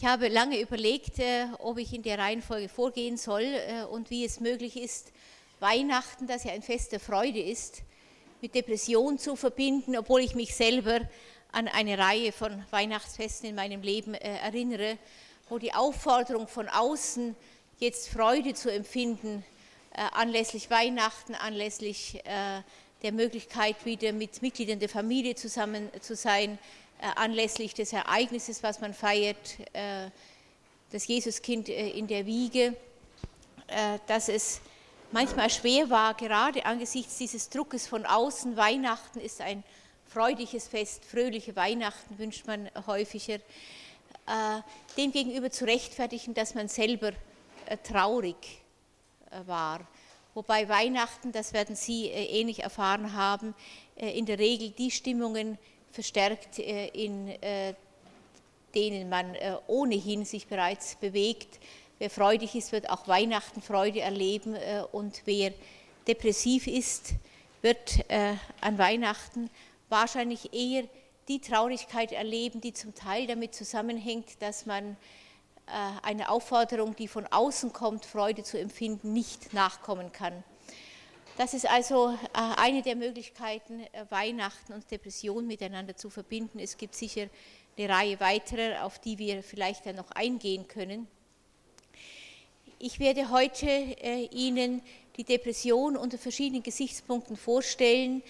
Ich habe lange überlegt, äh, ob ich in der Reihenfolge vorgehen soll äh, und wie es möglich ist, Weihnachten, das ja ein Fest der Freude ist, mit Depression zu verbinden, obwohl ich mich selber an eine Reihe von Weihnachtsfesten in meinem Leben äh, erinnere, wo die Aufforderung von außen, jetzt Freude zu empfinden, anlässlich Weihnachten, anlässlich der Möglichkeit, wieder mit Mitgliedern der Familie zusammen zu sein, anlässlich des Ereignisses, was man feiert, das Jesuskind in der Wiege, dass es manchmal schwer war, gerade angesichts dieses Druckes von außen. Weihnachten ist ein freudiges Fest, fröhliche Weihnachten wünscht man häufiger, äh, dem gegenüber zu rechtfertigen, dass man selber äh, traurig äh, war. Wobei Weihnachten, das werden Sie ähnlich erfahren haben, in der Regel die Stimmungen verstärkt, in denen man ohnehin sich bereits bewegt, Wer freudig ist, wird auch Weihnachten Freude erleben äh, und wer depressiv ist, wird äh, an Weihnachten wahrscheinlich eher die Traurigkeit erleben, die zum Teil damit zusammenhängt, dass man äh, eine Aufforderung, die von außen kommt, Freude zu empfinden, nicht nachkommen kann. Das ist also eine der Möglichkeiten, Weihnachten und Depression miteinander zu verbinden. Es gibt sicher eine Reihe weiterer, auf die wir vielleicht dann noch eingehen können. Ich werde heute äh, Ihnen die Depression unter verschiedenen Gesichtspunkten vorstellen,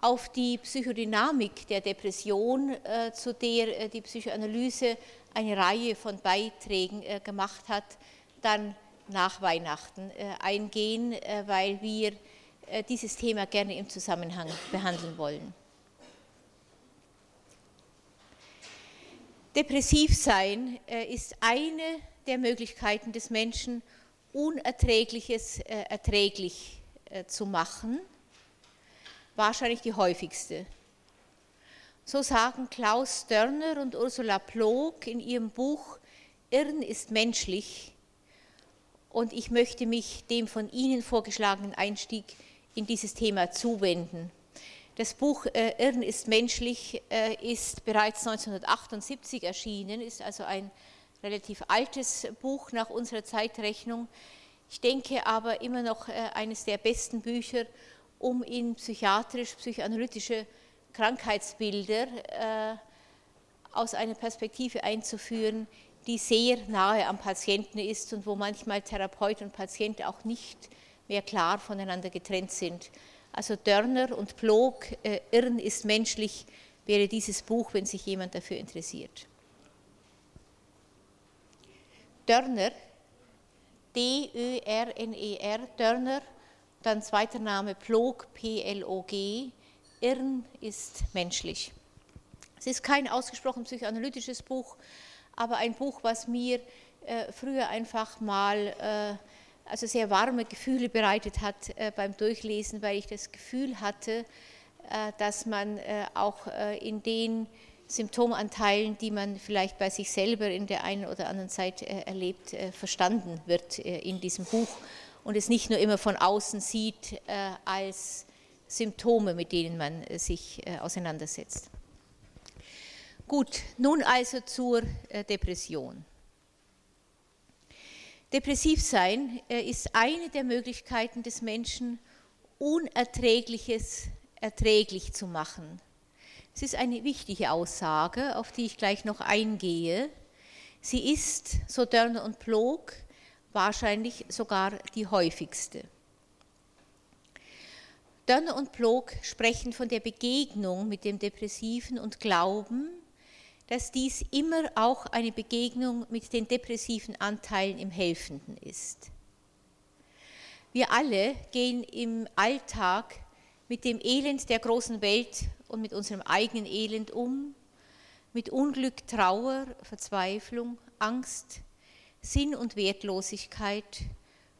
auf die Psychodynamik der Depression, äh, zu der äh, die Psychoanalyse eine Reihe von Beiträgen gemacht hat, dann nach Weihnachten eingehen, weil wir dieses Thema gerne im Zusammenhang behandeln wollen. Depressiv sein ist eine der Möglichkeiten des Menschen, Unerträgliches äh, erträglich äh, zu machen, wahrscheinlich die häufigste. So sagen Klaus Dörner und Ursula Plog in ihrem Buch Irren ist menschlich und ich möchte mich dem von Ihnen vorgeschlagenen Einstieg in dieses Thema zuwenden. Das Buch äh, Irren ist menschlich ist bereits 1978 erschienen, ist also ein relativ altes Buch nach unserer Zeitrechnung. Ich denke aber immer noch äh, eines der besten Bücher, um in psychiatrisch-psychoanalytische Krankheitsbilder äh, aus einer Perspektive einzuführen, die sehr nahe am Patienten ist und wo manchmal Therapeut und Patient auch nicht mehr klar voneinander getrennt sind. Also Dörner und Plog, äh, Irren ist menschlich, wäre dieses Buch, wenn sich jemand dafür interessiert. Dörner, D-Ö-R-N-E-R, Dörner, dann zweiter Name Plog, P-L-O-G, Irren ist menschlich. Es ist kein ausgesprochen psychoanalytisches Buch, aber ein Buch, was mir äh, früher einfach mal äh, also sehr warme Gefühle bereitet hat äh, beim Durchlesen, weil ich das Gefühl hatte, äh, dass man äh, auch in den Symptomanteilen, die man vielleicht bei sich selber in der einen oder anderen Zeit erlebt, verstanden wird in diesem Buch und es nicht nur immer von außen sieht als Symptome, mit denen man sich auseinandersetzt. Gut, nun also zur Depression. Depressiv sein ist eine der Möglichkeiten des Menschen, Unerträgliches erträglich zu machen. Es ist eine wichtige Aussage, auf die ich gleich noch eingehe. Sie ist, so Dörner und Plog, wahrscheinlich sogar die häufigste. Dörner und Plog sprechen von der Begegnung mit dem Depressiven und glauben, dass dies immer auch eine Begegnung mit den depressiven Anteilen im Helfenden ist. Wir alle gehen im Alltag mit dem Elend der großen Welt und mit unserem eigenen Elend um, mit Unglück, Trauer, Verzweiflung, Angst, Sinn und Wertlosigkeit,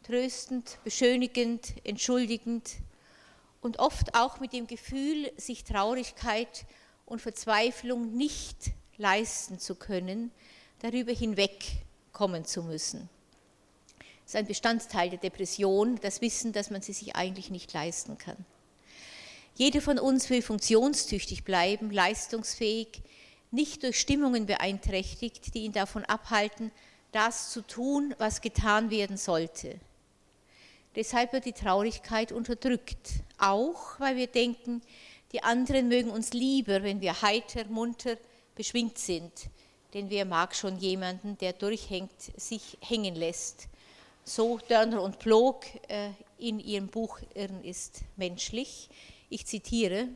tröstend, beschönigend, entschuldigend und oft auch mit dem Gefühl, sich Traurigkeit und Verzweiflung nicht leisten zu können, darüber hinwegkommen zu müssen. Das ist ein Bestandteil der Depression, das Wissen, dass man sie sich eigentlich nicht leisten kann. Jeder von uns will funktionstüchtig bleiben, leistungsfähig, nicht durch Stimmungen beeinträchtigt, die ihn davon abhalten, das zu tun, was getan werden sollte. Deshalb wird die Traurigkeit unterdrückt, auch weil wir denken, die anderen mögen uns lieber, wenn wir heiter, munter, beschwingt sind. Denn wer mag schon jemanden, der durchhängt, sich hängen lässt? So Dörner und Plog äh, in ihrem Buch Irren ist menschlich. Ich zitiere,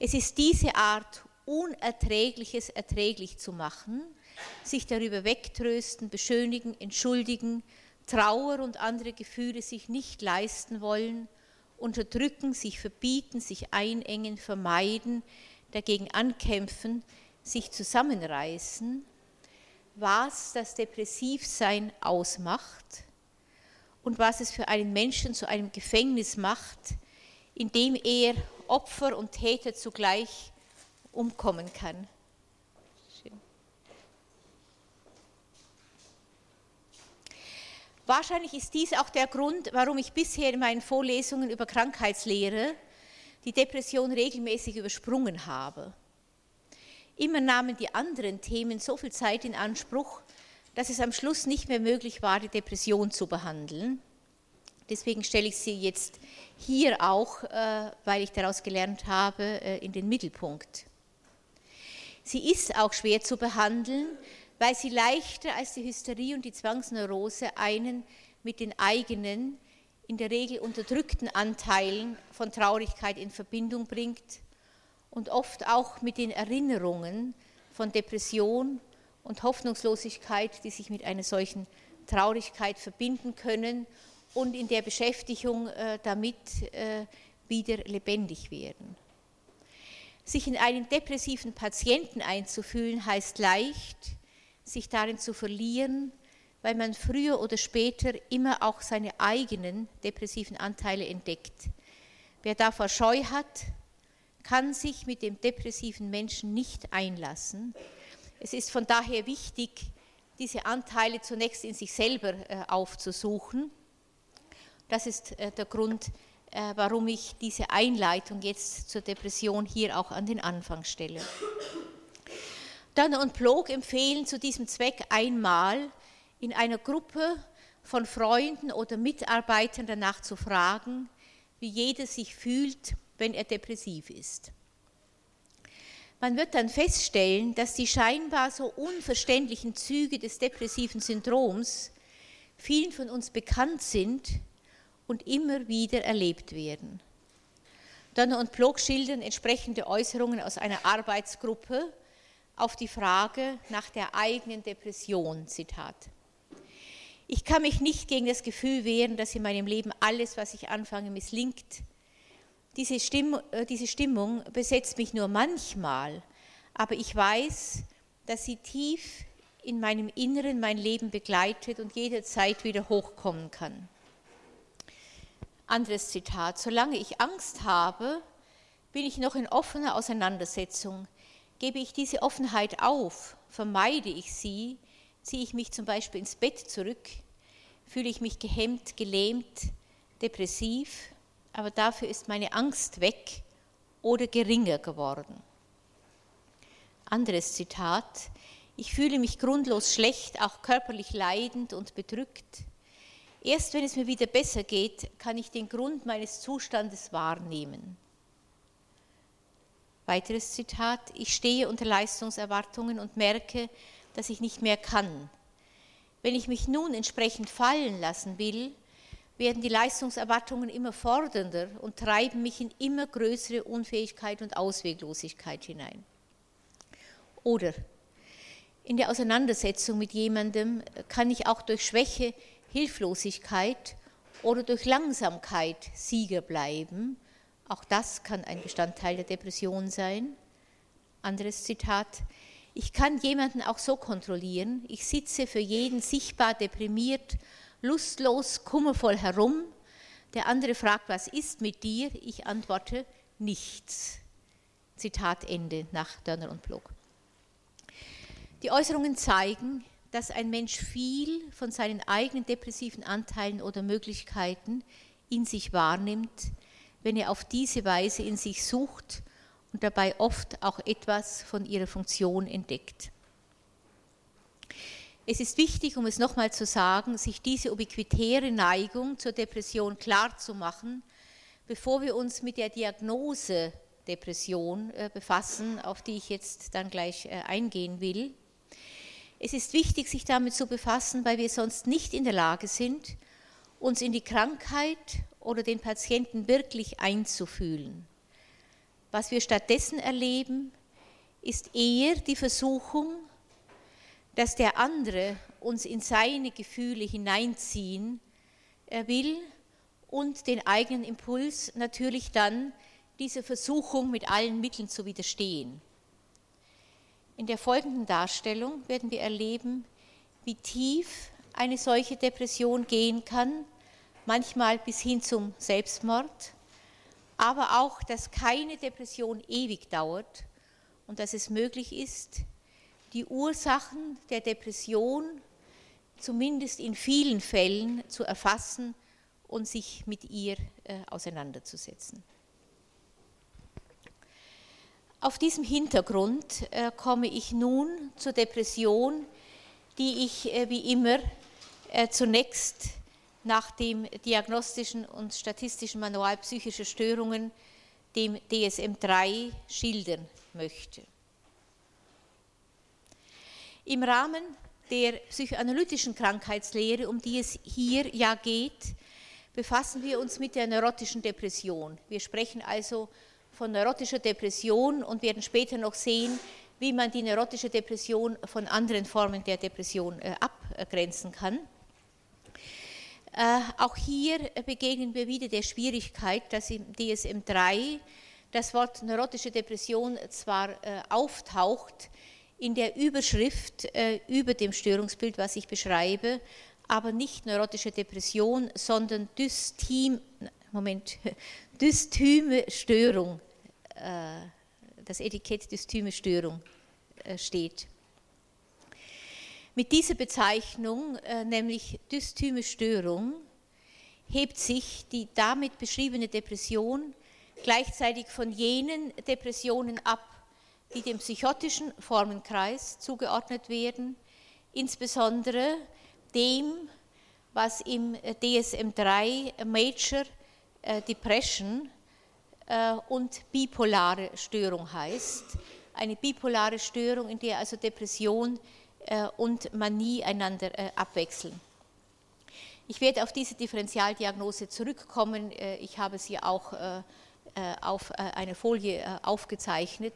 es ist diese Art, Unerträgliches erträglich zu machen, sich darüber wegtrösten, beschönigen, entschuldigen, Trauer und andere Gefühle sich nicht leisten wollen, unterdrücken, sich verbieten, sich einengen, vermeiden, dagegen ankämpfen, sich zusammenreißen, was das Depressivsein ausmacht und was es für einen Menschen zu einem Gefängnis macht, in dem er Opfer und Täter zugleich umkommen kann. Wahrscheinlich ist dies auch der Grund, warum ich bisher in meinen Vorlesungen über Krankheitslehre die Depression regelmäßig übersprungen habe. Immer nahmen die anderen Themen so viel Zeit in Anspruch, dass es am Schluss nicht mehr möglich war, die Depression zu behandeln. Deswegen stelle ich sie jetzt hier auch, äh, weil ich daraus gelernt habe, äh, in den Mittelpunkt. Sie ist auch schwer zu behandeln, weil sie leichter als die Hysterie und die Zwangsneurose einen mit den eigenen, in der Regel unterdrückten Anteilen von Traurigkeit in Verbindung bringt und oft auch mit den Erinnerungen von Depression und Hoffnungslosigkeit, die sich mit einer solchen Traurigkeit verbinden können und in der Beschäftigung äh, damit äh, wieder lebendig werden. Sich in einen depressiven Patienten einzufühlen heißt leicht, sich darin zu verlieren, weil man früher oder später immer auch seine eigenen depressiven Anteile entdeckt. Wer davor Scheu hat, kann sich mit dem depressiven Menschen nicht einlassen. Es ist von daher wichtig, diese Anteile zunächst in sich selber äh, aufzusuchen. Das ist äh, der Grund, äh, warum ich diese Einleitung jetzt zur Depression hier auch an den Anfang stelle. Dann und Plog empfehlen zu diesem Zweck einmal in einer Gruppe von Freunden oder Mitarbeitern danach zu fragen, wie jeder sich fühlt, wenn er depressiv ist. Man wird dann feststellen, dass die scheinbar so unverständlichen Züge des depressiven Syndroms vielen von uns bekannt sind und immer wieder erlebt werden. Donner und Plog schildern entsprechende Äußerungen aus einer Arbeitsgruppe, auf die Frage nach der eigenen Depression. Zitat. Ich kann mich nicht gegen das Gefühl wehren, dass in meinem Leben alles, was ich anfange, misslingt. Diese Stimmung, äh, diese Stimmung besetzt mich nur manchmal, aber ich weiß, dass sie tief in meinem Inneren mein Leben begleitet und jederzeit wieder hochkommen kann. Anderes Zitat. Solange ich Angst habe, bin ich noch in offener Auseinandersetzung Gebe ich diese Offenheit auf, vermeide ich sie, ziehe ich mich zum Beispiel ins Bett zurück, fühle ich mich gehemmt, gelähmt, depressiv, aber dafür ist meine Angst weg oder geringer geworden. Anderes Zitat, ich fühle mich grundlos schlecht, auch körperlich leidend und bedrückt. Erst wenn es mir wieder besser geht, kann ich den Grund meines Zustandes wahrnehmen. Weiteres Zitat, ich stehe unter Leistungserwartungen und merke, dass ich nicht mehr kann. Wenn ich mich nun entsprechend fallen lassen will, werden die Leistungserwartungen immer fordernder und treiben mich in immer größere Unfähigkeit und Ausweglosigkeit hinein. Oder in der Auseinandersetzung mit jemandem kann ich auch durch Schwäche, Hilflosigkeit oder durch Langsamkeit Sieger bleiben auch das kann ein Bestandteil der Depression sein. Anderes Zitat. Ich kann jemanden auch so kontrollieren. Ich sitze für jeden sichtbar deprimiert, lustlos, kummervoll herum. Der andere fragt, was ist mit dir? Ich antworte, nichts. Zitat Ende nach Dörner und Blog. Die Äußerungen zeigen, dass ein Mensch viel von seinen eigenen depressiven Anteilen oder Möglichkeiten in sich wahrnimmt, wenn er auf diese Weise in sich sucht und dabei oft auch etwas von ihrer Funktion entdeckt. Es ist wichtig, um es nochmal zu sagen, sich diese ubiquitäre Neigung zur Depression klarzumachen, bevor wir uns mit der Diagnose Depression äh, befassen, auf die ich jetzt dann gleich äh, eingehen will. Es ist wichtig, sich damit zu befassen, weil wir sonst nicht in der Lage sind, uns in die Krankheit oder den Patienten wirklich einzufühlen. Was wir stattdessen erleben, ist eher die Versuchung, dass der andere uns in seine Gefühle hineinziehen will und den eigenen Impuls natürlich dann diese Versuchung mit allen Mitteln zu widerstehen. In der folgenden Darstellung werden wir erleben, wie tief eine solche Depression gehen kann, manchmal bis hin zum Selbstmord, aber auch, dass keine Depression ewig dauert und dass es möglich ist, die Ursachen der Depression zumindest in vielen Fällen zu erfassen und sich mit ihr äh, auseinanderzusetzen. Auf diesem Hintergrund äh, komme ich nun zur Depression, die ich äh, wie immer zunächst nach dem diagnostischen und statistischen Manual psychischer Störungen, dem DSM-3, schildern möchte. Im Rahmen der psychoanalytischen Krankheitslehre, um die es hier ja geht, befassen wir uns mit der neurotischen Depression. Wir sprechen also von neurotischer Depression und werden später noch sehen, wie man die neurotische Depression von anderen Formen der Depression äh, abgrenzen kann. Äh, auch hier begegnen wir wieder der Schwierigkeit, dass im DSM-3 das Wort neurotische Depression zwar äh, auftaucht in der Überschrift äh, über dem Störungsbild, was ich beschreibe, aber nicht neurotische Depression, sondern Dysthym, Moment, Dysthyme Störung, das Etikett Dysthyme Störung steht. Mit dieser Bezeichnung, äh, nämlich dysthyme Störung, hebt sich die damit beschriebene Depression gleichzeitig von jenen Depressionen ab, die dem psychotischen Formenkreis zugeordnet werden, insbesondere dem, was im DSM-3 Major äh, Depression äh, und bipolare Störung heißt. Eine bipolare Störung, in der also Depression äh, und Manie einander äh, abwechseln. Ich werde auf diese Differentialdiagnose zurückkommen. Äh, ich habe sie auch auf einer Folie aufgezeichnet,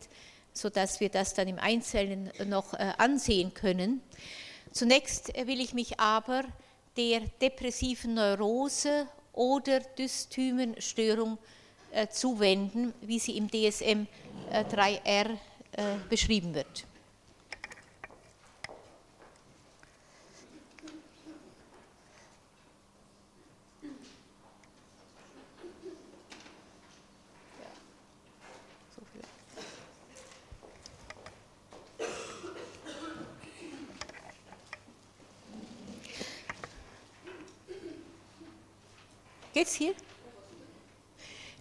sodass wir das dann im Einzelnen noch ansehen können. Zunächst will ich mich aber der depressiven Neurose oder Dysthymenstörung zuwenden, wie sie im DSM 3R beschrieben wird. Geht's hier?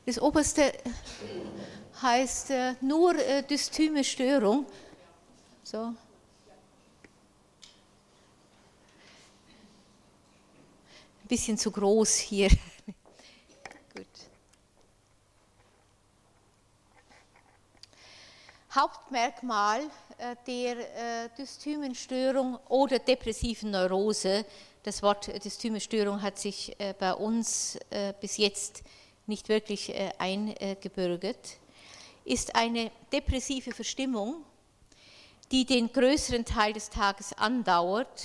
Das oberste heißt äh, nur äh, Dysthyme Störung. So. Ein bisschen zu groß hier. Hauptmerkmal äh, der Dysthymenstörung oder depressiven Neurose das Wort Dysthyme-Störung hat sich äh, bei uns äh, bis jetzt nicht wirklich äh, eingebürgert, ist eine depressive Verstimmung, die den größeren Teil des Tages andauert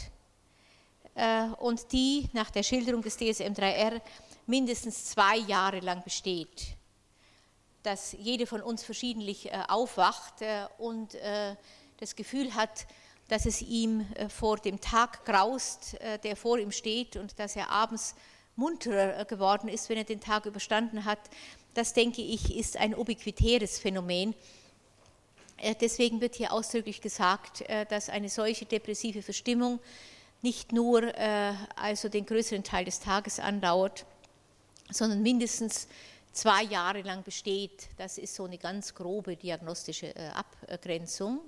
und die nach der Schilderung des DSM-3R mindestens zwei Jahre lang besteht. Dass jede von uns verschiedentlich aufwacht und das Gefühl hat, dass es ihm äh, vor dem Tag graust, äh, der vor ihm steht und dass er abends munterer äh, geworden ist, wenn er den Tag überstanden hat, das denke ich, ist ein ubiquitäres Phänomen. Deswegen wird hier ausdrücklich gesagt, dass eine solche depressive Verstimmung nicht nur also den größeren Teil des Tages andauert, sondern mindestens zwei Jahre lang besteht. Das ist so eine ganz grobe diagnostische Abgrenzung.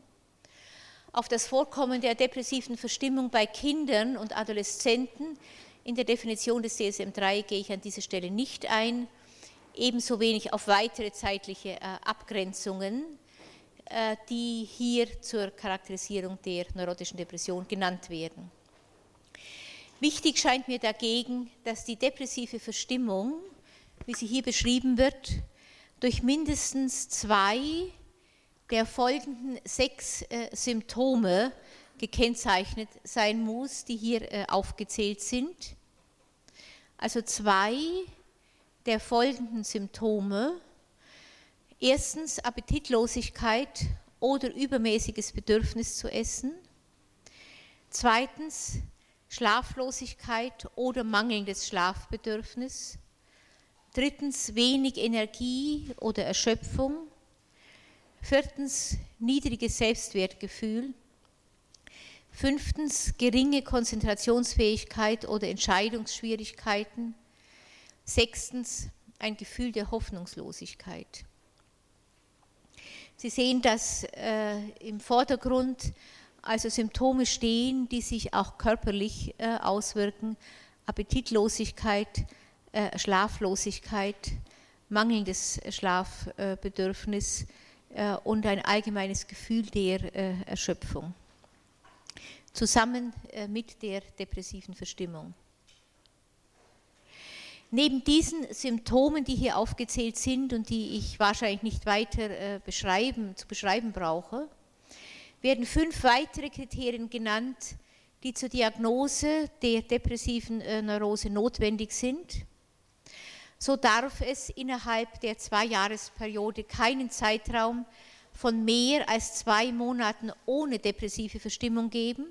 Auf das Vorkommen der depressiven Verstimmung bei Kindern und Adoleszenten in der Definition des DSM-3 gehe ich an dieser Stelle nicht ein, ebenso wenig auf weitere zeitliche Abgrenzungen äh, die hier zur Charakterisierung der neurotischen Depression genannt werden. Wichtig scheint mir dagegen, dass die depressive Verstimmung, wie sie hier beschrieben wird, durch mindestens zwei der folgenden sechs äh, Symptome gekennzeichnet sein muss, die hier äh, aufgezählt sind. Also zwei der folgenden Symptome Erstens Appetitlosigkeit oder übermäßiges Bedürfnis zu essen. Zweitens Schlaflosigkeit oder mangelndes Schlafbedürfnis. Drittens wenig Energie oder Erschöpfung. Viertens niedriges Selbstwertgefühl. Fünftens geringe Konzentrationsfähigkeit oder Entscheidungsschwierigkeiten. Sechstens ein Gefühl der Hoffnungslosigkeit. Sie sehen, dass äh, im Vordergrund also Symptome stehen, die sich auch körperlich äh, auswirken. Appetitlosigkeit, äh, Schlaflosigkeit, mangelndes Schlafbedürfnis und ein allgemeines Gefühl der äh, Erschöpfung. Zusammen äh, mit der depressiven Verstimmung. Neben diesen Symptomen, die hier aufgezählt sind und die ich wahrscheinlich nicht weiter äh, beschreiben, zu beschreiben brauche, werden fünf weitere Kriterien genannt, die zur Diagnose der depressiven äh, Neurose notwendig sind. So darf es innerhalb der Zweijahresperiode keinen Zeitraum von mehr als zwei Monaten ohne depressive Verstimmung geben.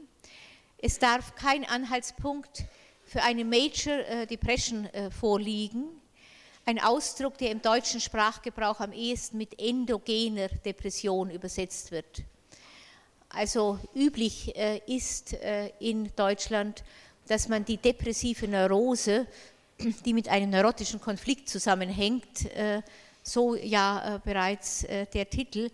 Es darf kein Anhaltspunkt für eine Major äh, Depression äh, vorliegen. Ein Ausdruck, der im deutschen Sprachgebrauch am ehesten mit endogener Depression übersetzt wird. Also üblich äh, ist in Deutschland, dass man die depressive Neurose, die mit einem neurotischen Konflikt zusammenhängt, so ja bereits der Titel,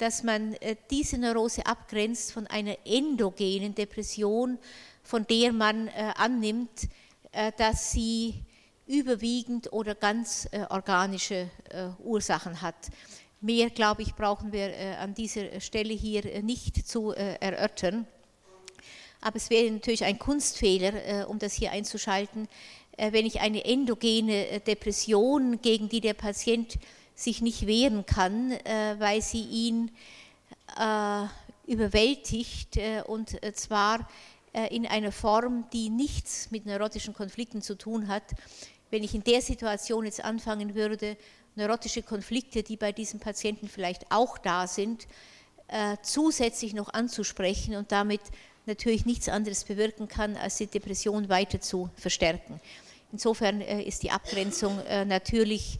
dass man diese Neurose abgrenzt von einer endogenen Depression, von der man äh, annimmt, äh, dass sie überwiegend oder ganz äh, organische Ursachen hat. Mehr, glaube ich, brauchen wir an dieser Stelle hier nicht zu erörtern. Aber es wäre natürlich ein Kunstfehler, um das hier einzuschalten, wenn ich eine endogene Depression, gegen die der Patient sich nicht wehren kann, weil sie ihn überwältigt und zwar äh, in einer Form, die nichts mit neurotischen Konflikten zu tun hat. Wenn ich in der Situation jetzt anfangen würde, neurotische Konflikte, die bei diesem Patienten vielleicht auch da sind, äh, zusätzlich noch anzusprechen und damit natürlich nichts anderes bewirken kann, als die Depression weiter zu verstärken. Insofern äh, ist die Abgrenzung natürlich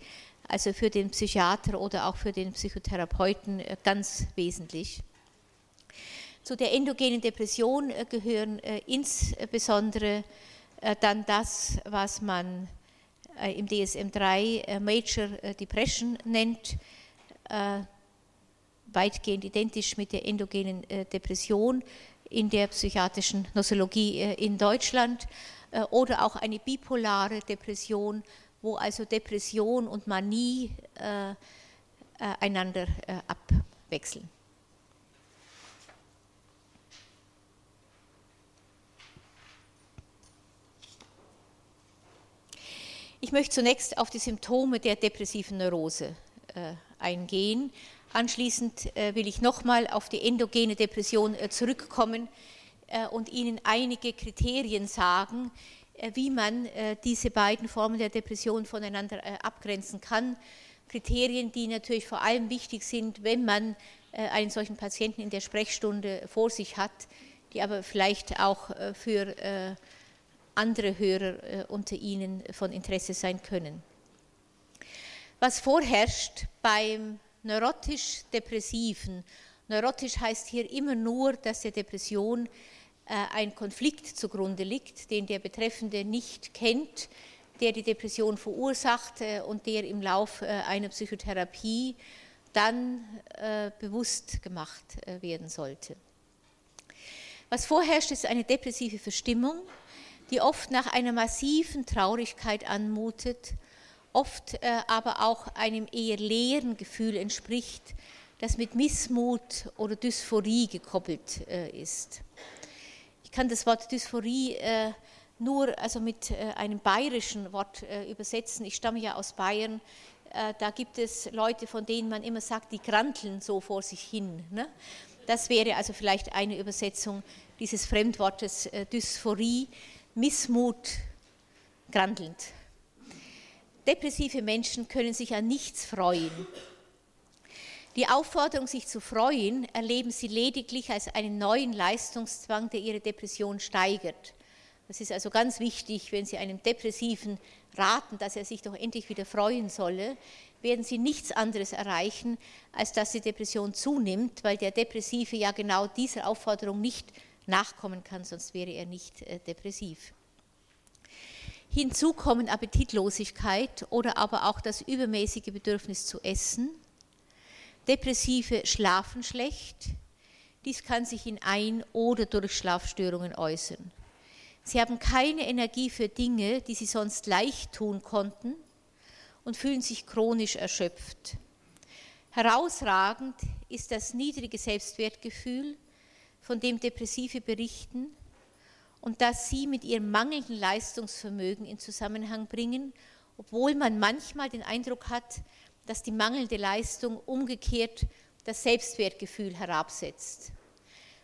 also für den Psychiater oder auch für den Psychotherapeuten ganz wesentlich. Zu der endogenen Depression äh, gehören äh, insbesondere äh, dann das, was man im DSM-3 Major Depression nennt, weitgehend identisch mit der endogenen Depression in der psychiatrischen Nosologie in Deutschland oder auch eine bipolare Depression, wo also Depression und Manie einander abwechseln. Ich möchte zunächst auf die Symptome der depressiven Neurose äh, eingehen. Anschließend äh, will ich nochmal auf die endogene Depression äh, zurückkommen und Ihnen einige Kriterien sagen, wie man diese beiden Formen der Depression voneinander abgrenzen kann. Kriterien, die natürlich vor allem wichtig sind, wenn man einen solchen Patienten in der Sprechstunde vor sich hat, die aber vielleicht auch für andere Hörer äh, unter Ihnen von Interesse sein können. Was vorherrscht beim neurotisch-depressiven, neurotisch heißt hier immer nur, dass der Depression äh, ein Konflikt zugrunde liegt, den der Betreffende nicht kennt, der die Depression verursacht und der im Lauf einer Psychotherapie dann bewusst gemacht werden sollte. Was vorherrscht, ist eine depressive Verstimmung, die oft nach einer massiven Traurigkeit anmutet, oft aber auch einem eher leeren Gefühl entspricht, das mit Missmut oder Dysphorie gekoppelt ist. Ich kann das Wort Dysphorie äh, nur also mit äh, einem bayerischen Wort äh, übersetzen. Ich stamme ja aus Bayern. Da gibt es Leute, von denen man immer sagt, die kranteln so vor sich hin. Ne? Das wäre also vielleicht eine Übersetzung dieses Fremdwortes Dysphorie, Missmut, krantelnd. Depressive Menschen können sich an nichts freuen. Die Aufforderung, sich zu freuen, erleben sie lediglich als einen neuen Leistungszwang, der ihre Depression steigert. Das ist also ganz wichtig, wenn Sie einem Depressiven raten, dass er sich doch endlich wieder freuen solle, werden Sie nichts anderes erreichen, als dass die Depression zunimmt, weil der Depressive ja genau dieser Aufforderung nicht nachkommen kann, sonst wäre er nicht äh, depressiv. Hinzu kommen Appetitlosigkeit oder aber auch das übermäßige Bedürfnis zu essen Depressive schlafen schlecht. Dies kann sich in Ein- oder Durchschlafstörungen äußern. Sie haben keine Energie für Dinge, die sie sonst leicht tun konnten und fühlen sich chronisch erschöpft. Herausragend ist das niedrige Selbstwertgefühl, von dem Depressive berichten und das sie mit ihrem mangelnden Leistungsvermögen in Zusammenhang bringen, obwohl man manchmal den Eindruck hat, dass die mangelnde Leistung umgekehrt das Selbstwertgefühl herabsetzt.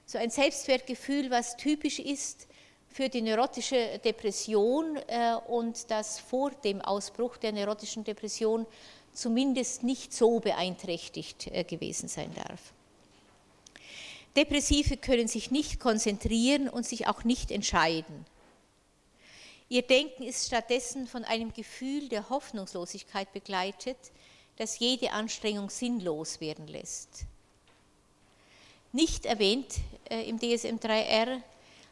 So ein Selbstwertgefühl, was typisch ist für die neurotische Depression äh, und das vor dem Ausbruch der neurotischen Depression zumindest nicht so beeinträchtigt äh, gewesen sein darf. Depressive können sich nicht konzentrieren und sich auch nicht entscheiden. Ihr Denken ist stattdessen von einem Gefühl der Hoffnungslosigkeit begleitet, das jede Anstrengung sinnlos werden lässt. Nicht erwähnt äh, im DSM-3R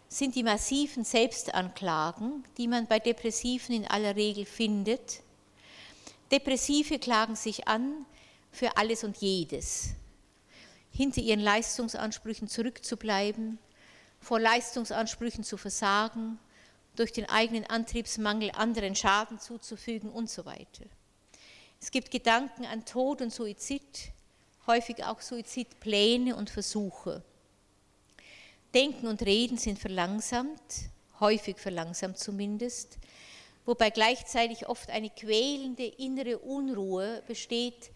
sind die massiven Selbstanklagen, die man bei Depressiven in aller Regel findet. Depressive klagen sich an für alles und jedes, hinter ihren Leistungsansprüchen zurückzubleiben, vor Leistungsansprüchen zu versagen, durch den eigenen Antriebsmangel anderen Schaden zuzufügen und so weiter. Es gibt Gedanken an Tod und Suizid, häufig auch Suizidpläne und Versuche. Denken und Reden sind verlangsamt, häufig verlangsamt zumindest, wobei gleichzeitig oft eine quälende innere Unruhe besteht,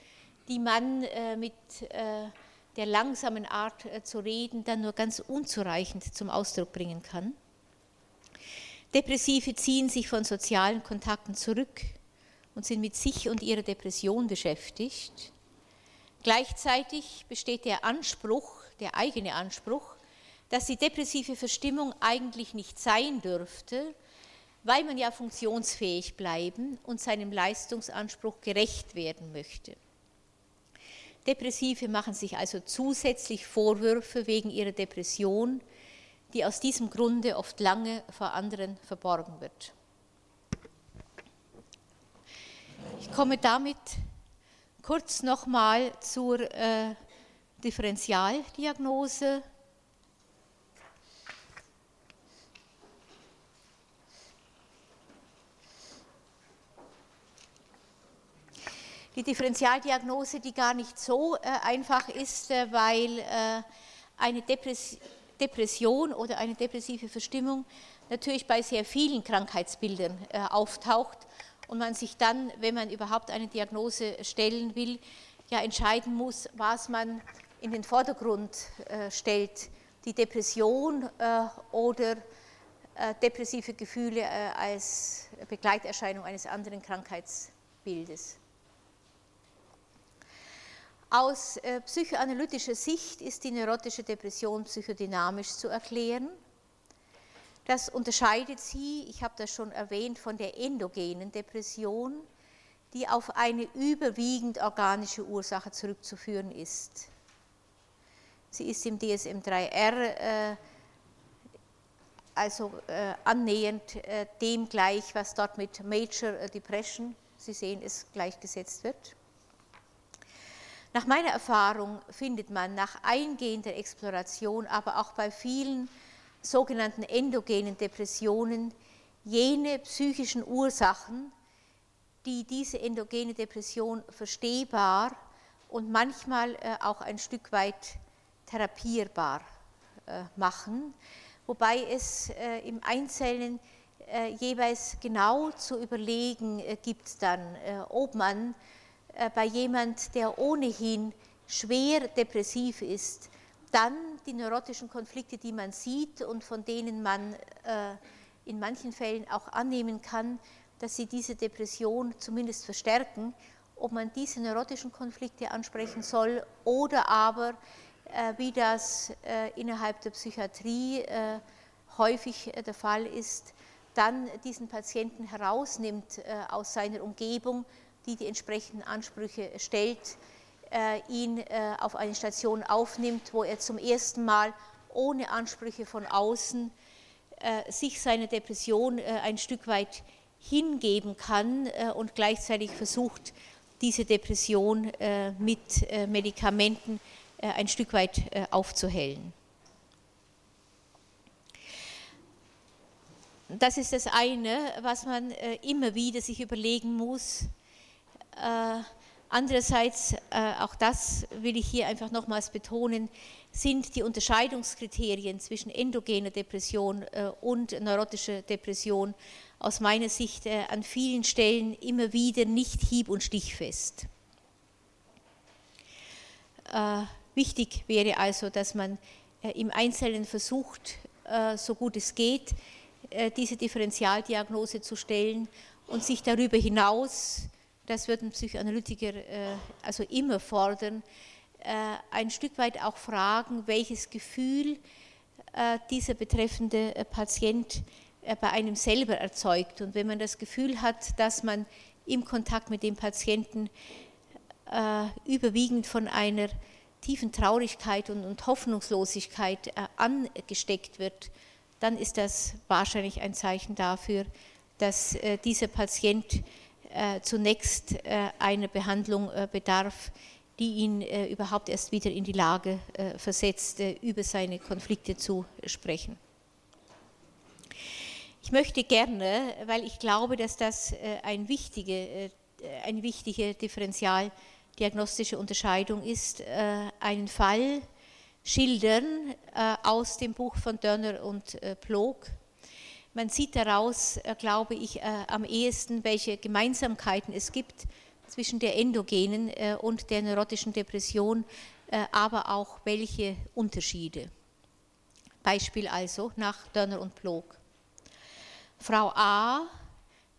die man äh, mit äh, der langsamen Art äh, zu reden dann nur ganz unzureichend zum Ausdruck bringen kann. Depressive ziehen sich von sozialen Kontakten zurück, und sind mit sich und ihrer Depression beschäftigt. Gleichzeitig besteht der Anspruch, der eigene Anspruch, dass die depressive Verstimmung eigentlich nicht sein dürfte, weil man ja funktionsfähig bleiben und seinem Leistungsanspruch gerecht werden möchte. Depressive machen sich also zusätzlich Vorwürfe wegen ihrer Depression, die aus diesem Grunde oft lange vor anderen verborgen wird. Ich komme damit kurz nochmal zur äh, Differentialdiagnose. Die Differentialdiagnose, die gar nicht so äh, einfach ist, äh, weil äh, eine Depress Depression oder eine depressive Verstimmung natürlich bei sehr vielen Krankheitsbildern auftaucht und man sich dann, wenn man überhaupt eine Diagnose stellen will, ja entscheiden muss, was man in den Vordergrund stellt, die Depression oder depressive Gefühle als Begleiterscheinung eines anderen Krankheitsbildes. Aus äh, psychoanalytischer Sicht ist die neurotische Depression psychodynamisch zu erklären. Das unterscheidet sie, ich habe das schon erwähnt, von der endogenen Depression, die auf eine überwiegend organische Ursache zurückzuführen ist. Sie ist im DSM-3R äh, also äh, annähernd äh, dem gleich, was dort mit Major Depression, Sie sehen, es gleichgesetzt wird. Nach meiner Erfahrung findet man nach eingehender Exploration, aber auch bei vielen sogenannten endogenen Depressionen jene psychischen Ursachen, die diese endogene Depression verstehbar und manchmal äh, auch ein Stück weit therapierbar äh, machen, wobei es äh, im Einzelnen jeweils genau zu überlegen gibt dann, ob man bei jemand, der ohnehin schwer depressiv ist, dann die neurotischen Konflikte, die man sieht und von denen man in manchen Fällen auch annehmen kann, dass sie diese Depression zumindest verstärken, ob man diese neurotischen Konflikte ansprechen soll oder aber, äh, wie das äh, innerhalb der Psychiatrie äh, häufig der Fall ist, dann diesen Patienten herausnimmt aus seiner Umgebung, die die entsprechenden Ansprüche stellt, ihn auf eine Station aufnimmt, wo er zum ersten Mal ohne Ansprüche von außen sich seiner Depression ein Stück weit hingeben kann äh, und gleichzeitig versucht, diese Depression äh, mit äh, Medikamenten ein Stück weit aufzuhellen. Das ist das eine, was man immer wieder sich überlegen muss. Andererseits, auch das will ich hier einfach nochmals betonen, sind die Unterscheidungskriterien zwischen endogener Depression und neurotischer Depression aus meiner Sicht äh, an vielen Stellen immer wieder nicht hieb- und stichfest. Äh, wichtig wäre also, dass man äh, im Einzelnen versucht, so gut es geht, diese Differentialdiagnose zu stellen und sich darüber hinaus, das würden Psychoanalytiker also immer fordern, ein Stück weit auch fragen, welches Gefühl dieser betreffende Patient bei einem selber erzeugt. Und wenn man das Gefühl hat, dass man im Kontakt mit dem Patienten äh, überwiegend von einer tiefen Traurigkeit und, und Hoffnungslosigkeit äh, angesteckt wird, dann ist das wahrscheinlich ein Zeichen dafür, dass äh, dieser Patient äh, zunächst äh, einer Behandlung äh, bedarf, die ihn überhaupt erst wieder in die Lage versetzt, über seine Konflikte zu sprechen. Ich möchte gerne, weil ich glaube, dass das äh, ein wichtige, äh, eine wichtige differentialdiagnostische Unterscheidung ist, äh, einen Fall schildern aus dem Buch von Dörner und Plog. Man sieht daraus, glaube ich, am ehesten, welche Gemeinsamkeiten es gibt zwischen der endogenen und der neurotischen Depression, aber auch welche Unterschiede. Beispiel also nach Dörner und Plog. Frau A,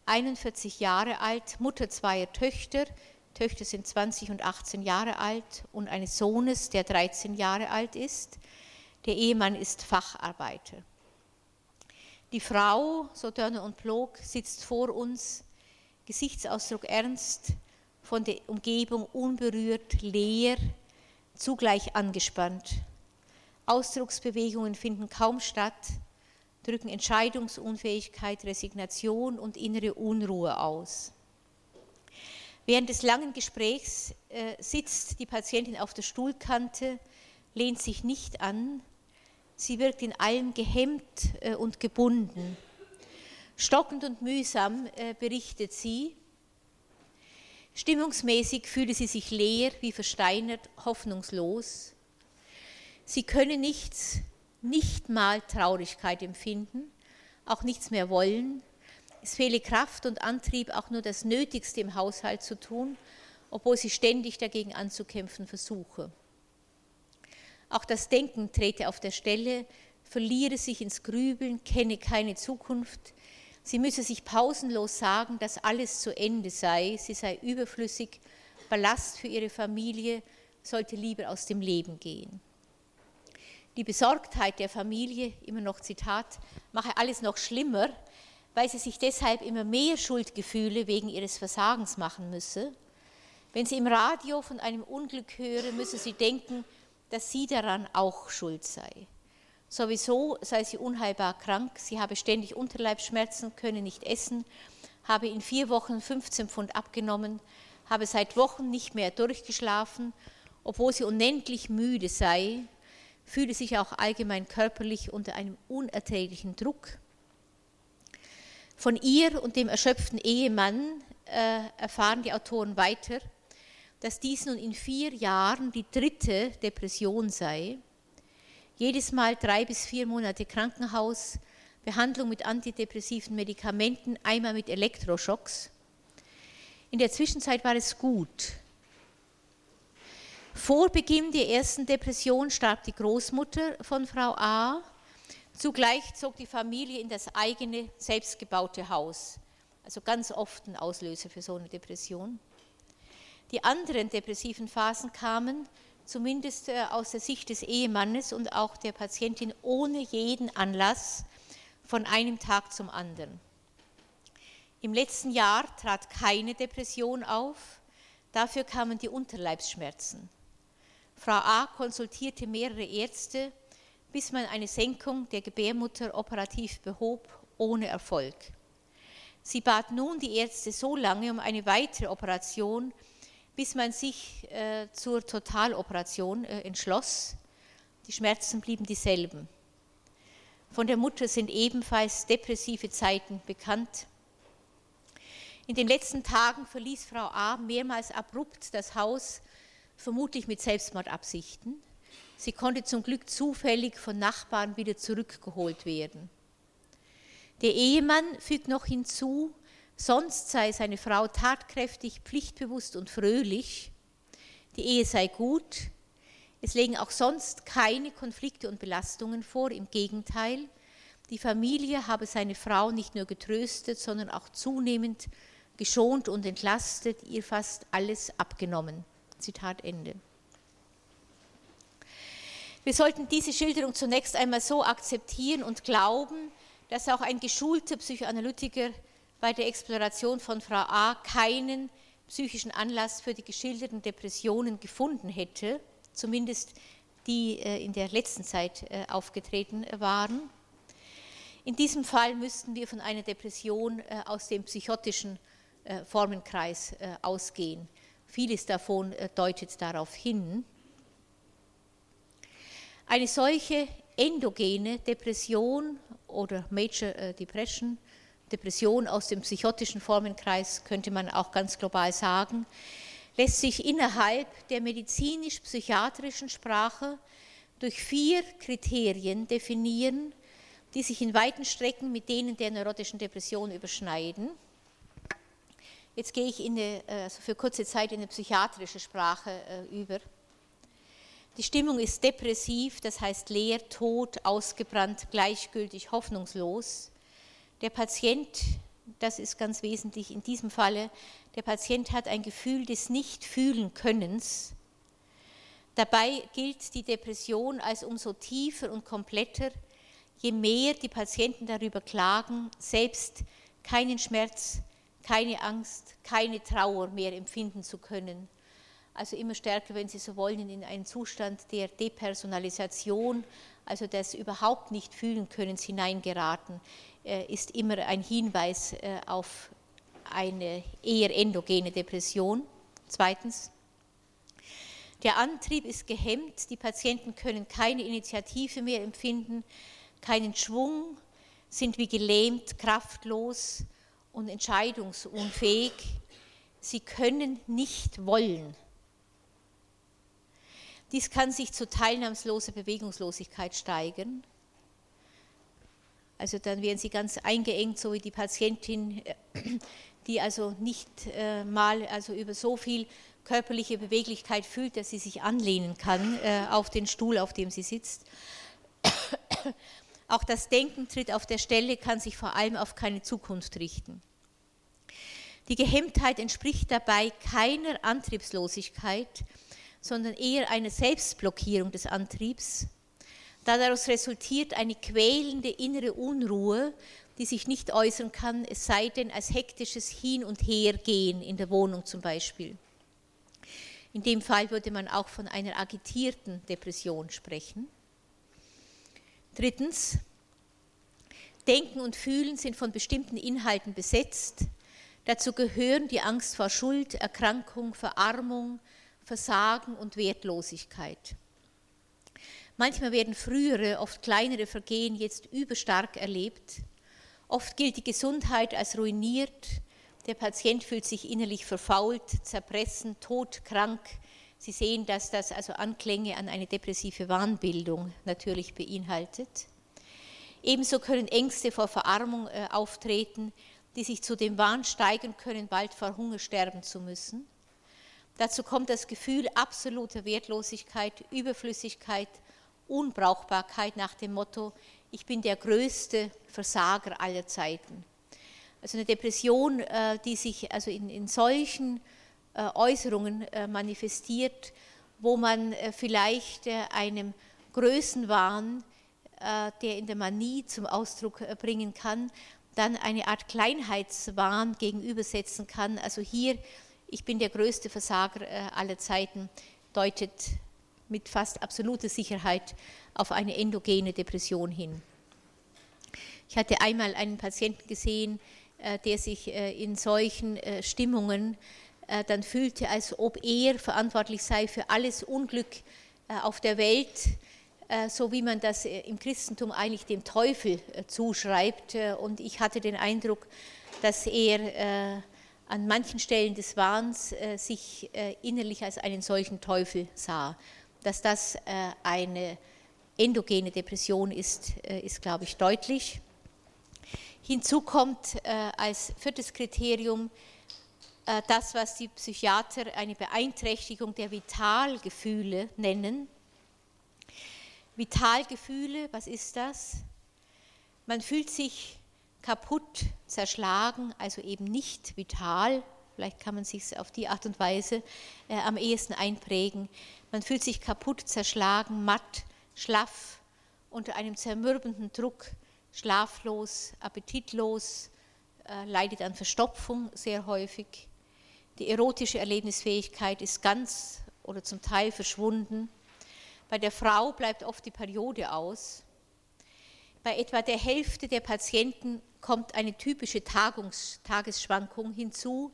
41 Jahre alt, Mutter zweier Töchter, Töchter sind 20 und 18 Jahre alt und eines Sohnes, der 13 Jahre alt ist. Der Ehemann ist Facharbeiter. Die Frau, so Dörner und Plog, sitzt vor uns, Gesichtsausdruck ernst, von der Umgebung unberührt, leer, zugleich angespannt. Ausdrucksbewegungen finden kaum statt, drücken Entscheidungsunfähigkeit, Resignation und innere Unruhe aus. Während des langen Gesprächs äh, sitzt die Patientin auf der Stuhlkante, lehnt sich nicht an, sie wirkt in allem gehemmt äh, und gebunden. Stockend und mühsam äh, berichtet sie. Stimmungsmäßig fühle sie sich leer, wie versteinert, hoffnungslos. Sie könne nichts nicht mal Traurigkeit empfinden, auch nichts mehr wollen. Es fehle Kraft und Antrieb, auch nur das Nötigste im Haushalt zu tun, obwohl sie ständig dagegen anzukämpfen versuche. Auch das Denken trete auf der Stelle, verliere sich ins Grübeln, kenne keine Zukunft. Sie müsse sich pausenlos sagen, dass alles zu Ende sei, sie sei überflüssig, Ballast für ihre Familie, sollte lieber aus dem Leben gehen die Besorgtheit der Familie, immer noch Zitat, mache alles noch schlimmer, weil sie sich deshalb immer mehr Schuldgefühle wegen ihres Versagens machen müsse. Wenn sie im Radio von einem Unglück höre, müsse sie denken, dass sie daran auch schuld sei. Sowieso sei sie unheilbar krank, sie habe ständig Unterleibsschmerzen, könne nicht essen, habe in vier Wochen 15 Pfund abgenommen, habe seit Wochen nicht mehr durchgeschlafen, obwohl sie unendlich müde sei, fühle sich auch allgemein körperlich unter einem unerträglichen Druck. Von ihr und dem erschöpften Ehemann äh, erfahren die Autoren weiter, dass dies nun in vier Jahren die dritte Depression sei. Jedes Mal drei bis vier Monate Krankenhaus, Behandlung mit antidepressiven Medikamenten, einmal mit Elektroschocks. In der Zwischenzeit war es gut. Vor Beginn der ersten Depression starb die Großmutter von Frau A. Zugleich zog die Familie in das eigene, selbstgebaute Haus. Also ganz oft ein Auslöser für so eine Depression. Die anderen depressiven Phasen kamen zumindest äh, aus der Sicht des Ehemannes und auch der Patientin ohne jeden Anlass von einem Tag zum anderen. Im letzten Jahr trat keine Depression auf, dafür kamen die Unterleibsschmerzen. Frau A konsultierte mehrere Ärzte, bis man eine Senkung der Gebärmutter operativ behob, ohne Erfolg. Sie bat nun die Ärzte so lange um eine weitere Operation, bis man sich äh, zur Totaloperation äh, entschloss. Die Schmerzen blieben dieselben. Von der Mutter sind ebenfalls depressive Zeiten bekannt. In den letzten Tagen verließ Frau A. mehrmals abrupt das Haus, vermutlich mit Selbstmordabsichten. Sie konnte zum Glück zufällig von Nachbarn wieder zurückgeholt werden. Der Ehemann fügt noch hinzu, sonst sei seine Frau tatkräftig, pflichtbewusst und fröhlich. Die Ehe sei gut. Es legen auch sonst keine Konflikte und Belastungen vor, im Gegenteil. Die Familie habe seine Frau nicht nur getröstet, sondern auch zunehmend geschont und entlastet, ihr fast alles abgenommen. Zitat Ende. Wir sollten diese Schilderung zunächst einmal so akzeptieren und glauben, dass auch ein geschulter Psychoanalytiker bei der Exploration von Frau A keinen psychischen Anlass für die geschilderten Depressionen gefunden hätte, zumindest die äh, in der letzten Zeit äh, aufgetreten waren. In diesem Fall müssten wir von einer Depression äh, aus dem psychotischen Formenkreis ausgehen. Vieles davon deutet darauf hin. Eine solche endogene Depression oder Major Depression Depression aus dem psychotischen Formenkreis, könnte man auch ganz global sagen, lässt sich innerhalb der medizinisch-psychiatrischen Sprache durch vier Kriterien definieren, die sich in weiten Strecken mit denen der neurotischen Depression überschneiden. Jetzt gehe ich eine, also für kurze Zeit in eine psychiatrische Sprache äh, über. Die Stimmung ist depressiv, das heißt leer, tot, ausgebrannt, gleichgültig, hoffnungslos. Der Patient, das ist ganz wesentlich in diesem Falle, der Patient hat ein Gefühl des Nicht-Fühlen-Könnens. Dabei gilt die Depression als umso tiefer und kompletter, je mehr die Patienten darüber klagen, selbst keinen Schmerz, keine Angst, keine Trauer mehr empfinden zu können. Also immer stärker, wenn Sie so wollen, in einen Zustand der Depersonalisation, also des überhaupt nicht fühlen Könnens hineingeraten. Äh, ist immer ein Hinweis äh, auf eine eher endogene Depression. Zweitens, der Antrieb ist gehemmt, die Patienten können keine Initiative mehr empfinden, keinen Schwung, sind wie gelähmt, kraftlos und entscheidungsunfähig. Sie können nicht wollen. Dies kann sich zu teilnahmsloser Bewegungslosigkeit steigern. Also dann werden sie ganz eingeengt, so wie die Patientin, äh, die also nicht äh, mal also über so viel körperliche Beweglichkeit fühlt, dass sie sich anlehnen kann äh, auf den Stuhl, auf dem sie sitzt. Auch das Denken tritt auf der Stelle, kann sich vor allem auf keine Zukunft richten. Die Gehemmtheit entspricht dabei keiner Antriebslosigkeit, sondern eher einer Selbstblockierung des Antriebs, Daraus resultiert eine quälende innere Unruhe, die sich nicht äußern kann, es sei denn als hektisches Hin- und Hergehen in der Wohnung zum Beispiel. In dem Fall würde man auch von einer agitierten Depression sprechen. Drittens, Denken und Fühlen sind von bestimmten Inhalten besetzt. Dazu gehören die Angst vor Schuld, Erkrankung, Verarmung, Versagen und Wertlosigkeit. Manchmal werden frühere, oft kleinere Vergehen jetzt überstark erlebt. Oft gilt die Gesundheit als ruiniert. Der Patient fühlt sich innerlich verfault, zerpressen, tot, krank. Sie sehen, dass das also Anklänge an eine depressive Wahnbildung natürlich beinhaltet. Ebenso können Ängste vor Verarmung äh, auftreten, die sich zu dem Wahn steigern können, bald vor Hunger sterben zu müssen. Dazu kommt das Gefühl absoluter Wertlosigkeit, Überflüssigkeit, Unbrauchbarkeit nach dem Motto, ich bin der größte Versager aller Zeiten. Also eine Depression, äh, die sich also in, in solchen äh, Äußerungen äh, manifestiert, wo man vielleicht einem Größenwahn, der in der Manie zum Ausdruck bringen kann, dann eine Art Kleinheitswahn gegenübersetzen kann. Also hier, ich bin der größte Versager aller Zeiten, deutet mit fast absoluter Sicherheit auf eine endogene Depression hin. Ich hatte einmal einen Patienten gesehen, äh, der sich äh, in solchen Stimmungen dann fühlte, als ob er verantwortlich sei für alles Unglück auf der Welt, äh, so wie man das äh, im Christentum eigentlich dem Teufel äh, zuschreibt. Und ich hatte den Eindruck, dass er an manchen Stellen des Wahns sich innerlich als einen solchen Teufel sah. Dass das eine endogene Depression ist, ist, glaube ich, deutlich. Hinzu kommt als viertes Kriterium das, was die Psychiater eine Beeinträchtigung der Vitalgefühle nennen. Vitalgefühle, was ist das? Man fühlt sich kaputt, zerschlagen, also eben nicht vital. Vielleicht kann man sich auf die Art und Weise äh, am ehesten einprägen. Man fühlt sich kaputt, zerschlagen, matt, schlaff, unter einem zermürbenden Druck, schlaflos, appetitlos, äh, leidet an Verstopfung sehr häufig. Die erotische Erlebnisfähigkeit ist ganz oder zum Teil verschwunden. Bei der Frau bleibt oft die Periode aus. Bei etwa der Hälfte der Patienten kommt eine typische Tagungs Tagesschwankung hinzu.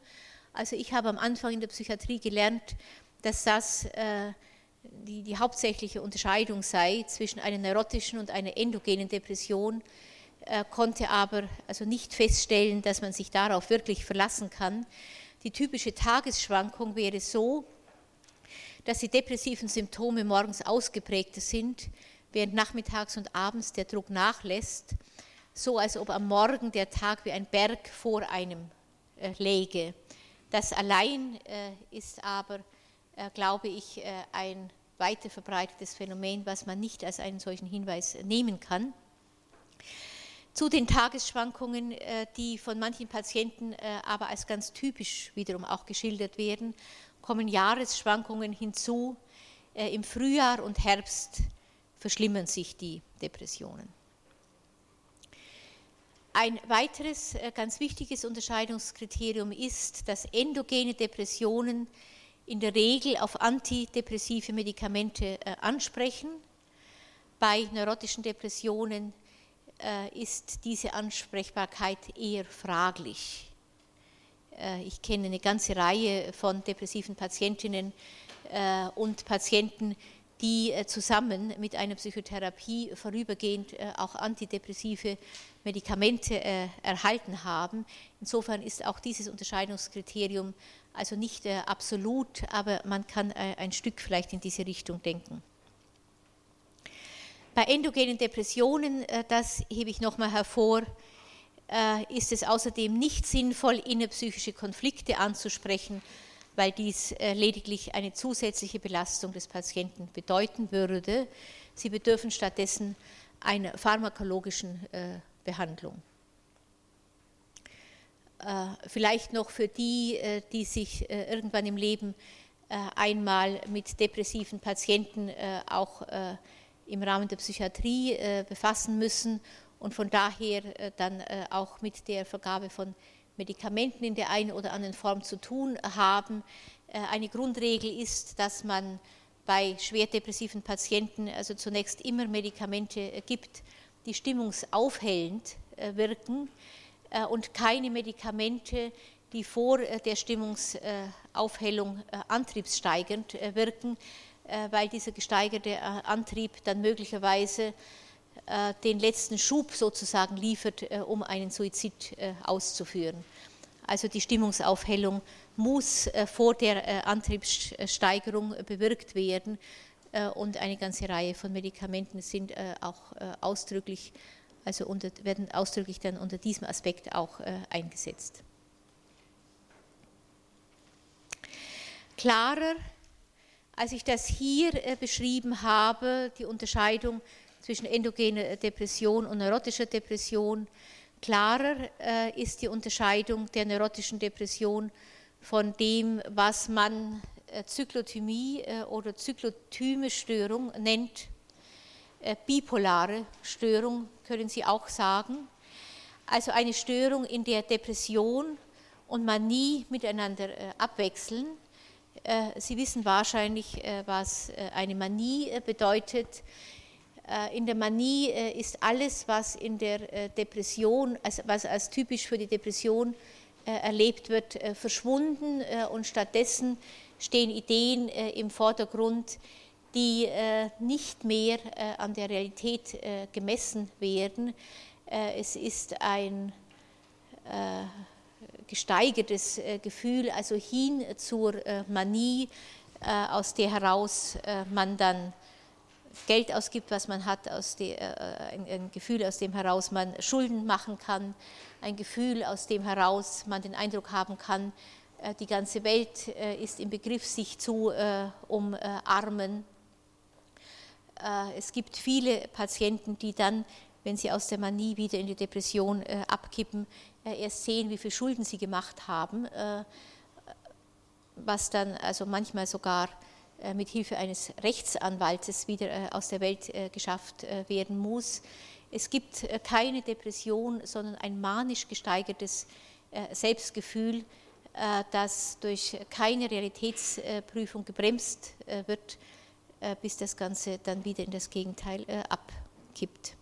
Also ich habe am Anfang in der Psychiatrie gelernt, dass das äh, die, die, hauptsächliche Unterscheidung sei zwischen einer neurotischen und einer endogenen Depression, äh, konnte aber also nicht feststellen, dass man sich darauf wirklich verlassen kann. Die typische Tagesschwankung wäre so, dass die depressiven Symptome morgens ausgeprägter sind, während nachmittags und abends der Druck nachlässt, so als ob am Morgen der Tag wie ein Berg vor einem äh, läge. Das allein äh, ist aber, glaube ich, äh, ein weiter verbreitetes Phänomen, was man nicht als einen solchen Hinweis nehmen kann. Zu den Tagesschwankungen, äh, die von manchen Patienten äh, aber als ganz typisch wiederum auch geschildert werden, kommen Jahresschwankungen hinzu. Äh, Im Frühjahr und Herbst verschlimmern sich die Depressionen. Ein weiteres äh, ganz wichtiges Unterscheidungskriterium ist, dass endogene Depressionen in der Regel auf antidepressive Medikamente äh, ansprechen. Bei neurotischen Depressionen ist diese Ansprechbarkeit eher fraglich. Äh, ich kenne eine ganze Reihe von depressiven Patientinnen äh, und Patienten, die äh, zusammen mit einer Psychotherapie vorübergehend auch antidepressive Medikamente erhalten haben. Insofern ist auch dieses Unterscheidungskriterium also nicht absolut, aber man kann ein Stück vielleicht in diese Richtung denken. Bei endogenen Depressionen, das hebe ich nochmal hervor, äh, ist es außerdem nicht sinnvoll, innerpsychische Konflikte anzusprechen, weil dies äh, lediglich eine zusätzliche Belastung des Patienten bedeuten würde. Sie bedürfen stattdessen einer pharmakologischen äh, Behandlung. Vielleicht noch für die, die sich irgendwann im Leben einmal mit depressiven Patienten auch im Rahmen der Psychiatrie befassen müssen und von daher äh, dann äh, auch mit der Vergabe von Medikamenten in der einen oder anderen Form zu tun haben. Äh, eine Grundregel ist, dass man bei schwerdepressiven Patienten also zunächst immer Medikamente gibt, die stimmungsaufhellend wirken und keine Medikamente, die vor der Stimmungsaufhellung antriebssteigend wirken, weil dieser gesteigerte Antrieb dann möglicherweise den letzten Schub sozusagen liefert, um einen Suizid auszuführen. Also die Stimmungsaufhellung muss äh, vor der äh, Antriebssteigerung bewirkt werden äh, und eine ganze Reihe von Medikamenten sind auch ausdrücklich, also unter, werden ausdrücklich dann unter diesem Aspekt auch eingesetzt. Klarer, als ich das hier beschrieben habe, die Unterscheidung zwischen endogener Depression und neurotischer Depression, klarer ist die Unterscheidung der neurotischen Depression von dem, was man äh, Zyklothymie äh, oder zyklotyme Störung nennt. Äh, bipolare Störung können Sie auch sagen. Also eine Störung, in der Depression und Manie miteinander abwechseln. Sie wissen wahrscheinlich, was eine Manie bedeutet. In der Manie ist alles, was in der Depression, also was als typisch für die Depression äh, erlebt wird, äh, verschwunden äh, und stattdessen stehen Ideen im Vordergrund, die nicht mehr an der Realität gemessen werden. Es ist ein gesteigertes Gefühl, also hin zur Manie, aus der heraus man dann Geld ausgibt, was man hat, aus der, ein Gefühl, aus dem heraus man Schulden machen kann, ein Gefühl, aus dem heraus man den Eindruck haben kann, äh, die ganze Welt äh, ist im Begriff, sich zu äh, umarmen. Es gibt viele Patienten, die dann, wenn sie aus der Manie wieder in die Depression abkippen, erst sehen, wie viel Schulden sie gemacht haben, was dann also manchmal sogar mit Hilfe eines Rechtsanwaltes wieder aus der Welt geschafft werden muss. Es gibt äh, keine Depression, sondern ein manisch gesteigertes äh, Selbstgefühl, äh, das durch keine Realitätsprüfung gebremst wird, bis das Ganze dann wieder in das Gegenteil abkippt.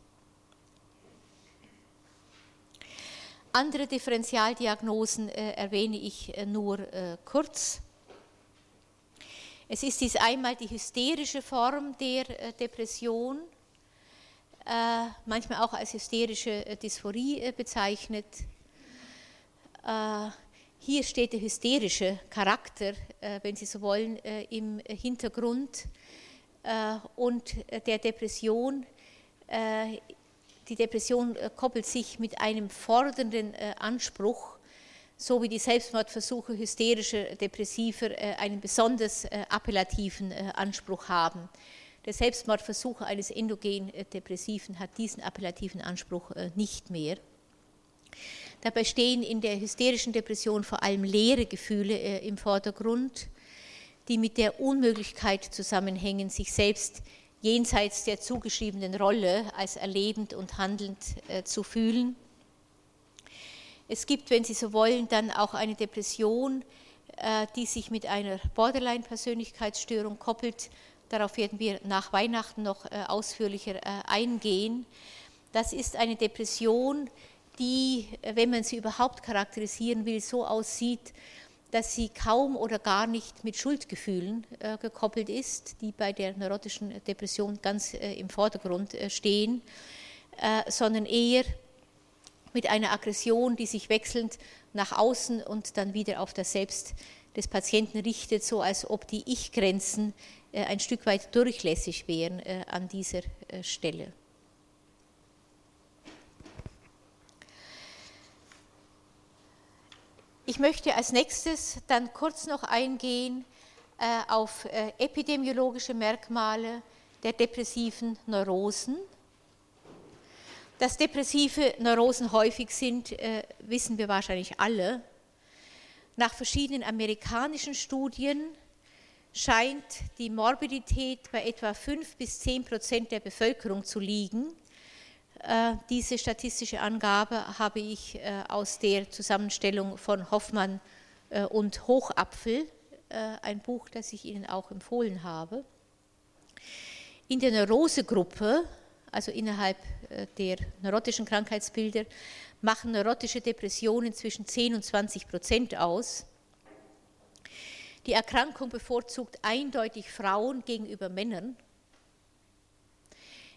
Andere Differentialdiagnosen erwähne ich nur kurz. Es ist dies einmal die hysterische Form der Depression, äh, manchmal auch als hysterische äh, Dysphorie äh, bezeichnet. Hier steht der hysterische Charakter, wenn Sie so wollen, im Hintergrund und der Depression. Die Depression koppelt sich mit einem fordernden Anspruch, so wie die Selbstmordversuche hysterischer Depressiver einen besonders appellativen Anspruch haben. Der Selbstmordversuch eines endogen äh, Depressiven hat diesen appellativen Anspruch äh, nicht mehr. Dabei stehen in der hysterischen Depression vor allem leere Gefühle äh, im Vordergrund, die mit der Unmöglichkeit zusammenhängen, sich selbst jenseits der zugeschriebenen Rolle als erlebend und handelnd zu fühlen. Es gibt, wenn Sie so wollen, dann auch eine Depression, die sich mit einer Borderline-Persönlichkeitsstörung koppelt Darauf werden wir nach Weihnachten noch äh, ausführlicher äh, eingehen. Das ist eine Depression, die, äh, wenn man sie überhaupt charakterisieren will, so aussieht, dass sie kaum oder gar nicht mit Schuldgefühlen gekoppelt ist, die bei der neurotischen Depression ganz im Vordergrund stehen, sondern eher mit einer Aggression, die sich wechselnd nach außen und dann wieder auf das Selbst des Patienten richtet, so als ob die Ich-Grenzen äh, ein Stück weit durchlässig wären äh, an dieser äh, Stelle. Ich möchte als nächstes dann kurz noch eingehen auf epidemiologische Merkmale der depressiven Neurosen. Dass depressive Neurosen häufig sind, wissen wir wahrscheinlich alle. Nach verschiedenen amerikanischen Studien scheint die Morbidität bei etwa 5 bis 10 Prozent der Bevölkerung zu liegen. Äh, diese statistische Angabe habe ich äh, aus der Zusammenstellung von Hoffmann äh, und Hochapfel, ein Buch, das ich Ihnen auch empfohlen habe. In der Neurosegruppe, also innerhalb der neurotischen Krankheitsbilder, machen neurotische Depressionen zwischen 10 und 20 Prozent aus. Die Erkrankung bevorzugt eindeutig Frauen gegenüber Männern.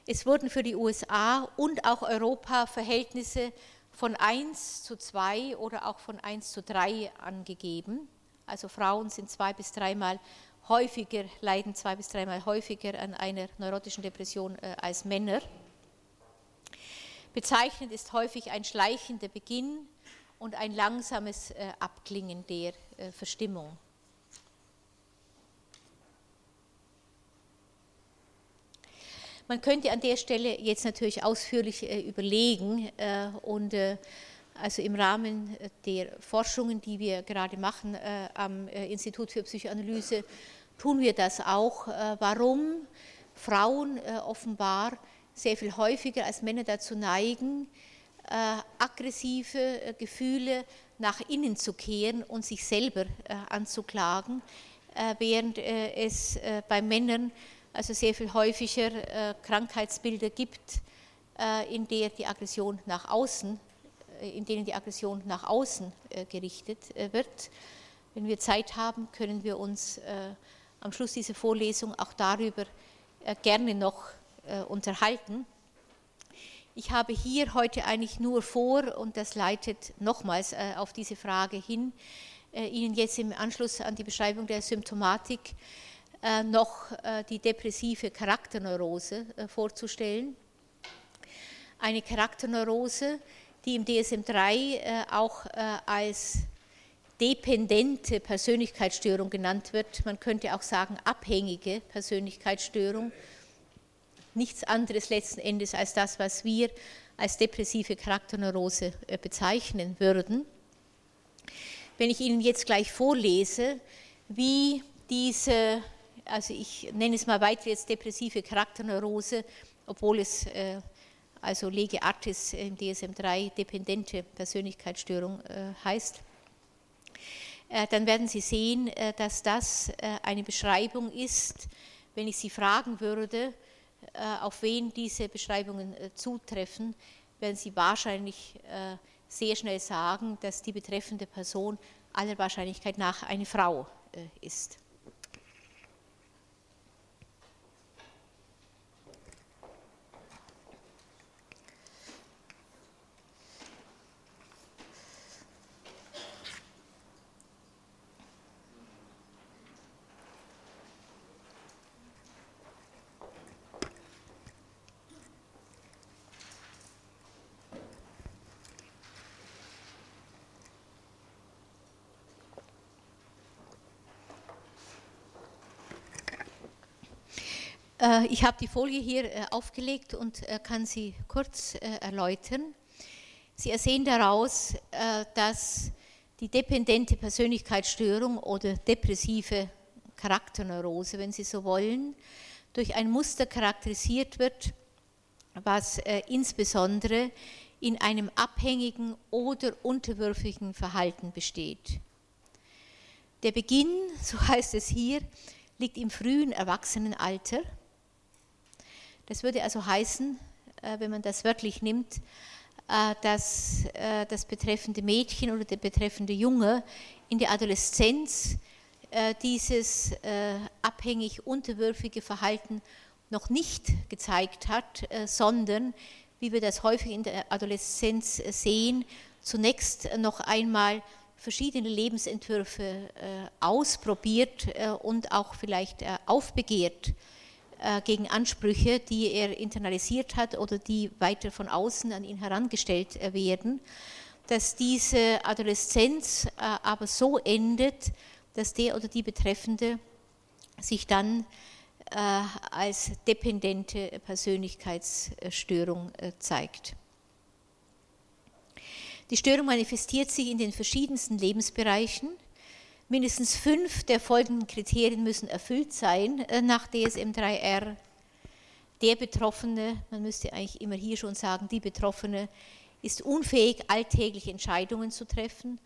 Es wurden für die USA und auch Europa Verhältnisse von 1 zu 2 oder auch von 1 zu 3 angegeben. Also Frauen sind zwei bis dreimal häufiger, leiden zwei bis dreimal häufiger an einer neurotischen Depression äh, als Männer. Bezeichnend ist häufig ein schleichender Beginn und ein langsames äh, Abklingen der äh, Verstimmung. Man könnte an der Stelle jetzt natürlich ausführlich äh, überlegen äh, und äh, also im Rahmen der Forschungen, die wir gerade machen am Institut für Psychoanalyse, tun wir das auch. Warum Frauen offenbar sehr viel häufiger als Männer dazu neigen, aggressive Gefühle nach innen zu kehren und sich selber anzuklagen, während es bei Männern also sehr viel häufiger äh, Krankheitsbilder gibt, äh, in, der die Aggression nach außen, äh, in denen die Aggression nach außen gerichtet wird. Wenn wir Zeit haben, können wir uns am Schluss dieser Vorlesung auch darüber gerne noch unterhalten. Ich habe hier heute eigentlich nur vor, und das leitet nochmals auf diese Frage hin, Ihnen jetzt im Anschluss an die Beschreibung der Symptomatik noch äh, die depressive Charakterneurose äh, vorzustellen. Eine Charakterneurose, die im DSM-3 auch als dependente Persönlichkeitsstörung genannt wird. Man könnte auch sagen abhängige Persönlichkeitsstörung. Nichts anderes letzten Endes als das, was wir als depressive Charakterneurose bezeichnen würden. Wenn ich Ihnen jetzt gleich vorlese, wie diese also ich nenne es mal weiter jetzt depressive Charakterneurose, obwohl es äh, also Lege Artis im DSM-3 dependente Persönlichkeitsstörung äh, heißt, äh, dann werden Sie sehen, äh, dass das äh, eine Beschreibung ist, wenn ich Sie fragen würde, äh, auf wen diese Beschreibungen zutreffen, werden Sie wahrscheinlich sehr schnell sagen, dass die betreffende Person aller Wahrscheinlichkeit nach eine Frau ist. Ich habe die Folie hier äh, aufgelegt und äh, kann sie kurz erläutern. Sie sehen daraus, dass die dependente Persönlichkeitsstörung oder depressive Charakterneurose, wenn Sie so wollen, durch ein Muster charakterisiert wird, was insbesondere in einem abhängigen oder unterwürfigen Verhalten besteht. Der Beginn, so heißt es hier, liegt im frühen Erwachsenenalter das würde also heißen, äh, wenn man das wörtlich nimmt, äh, dass äh, das betreffende Mädchen oder der betreffende Junge in der Adoleszenz dieses abhängig unterwürfige Verhalten noch nicht gezeigt hat, sondern, wie wir das häufig in der Adoleszenz sehen, zunächst noch einmal verschiedene Lebensentwürfe ausprobiert und auch vielleicht aufbegehrt gegen Ansprüche, die er internalisiert hat oder die weiter von außen an ihn herangestellt äh, werden, dass diese Adoleszenz äh, aber so endet, dass der oder die Betreffende sich dann als dependente Persönlichkeitsstörung zeigt. Die Störung manifestiert sich in den verschiedensten Lebensbereichen Mindestens fünf der folgenden Kriterien müssen erfüllt sein äh, nach DSM-3R. Der Betroffene, man müsste eigentlich immer hier schon sagen, die Betroffene ist unfähig, alltägliche Entscheidungen zu treffen,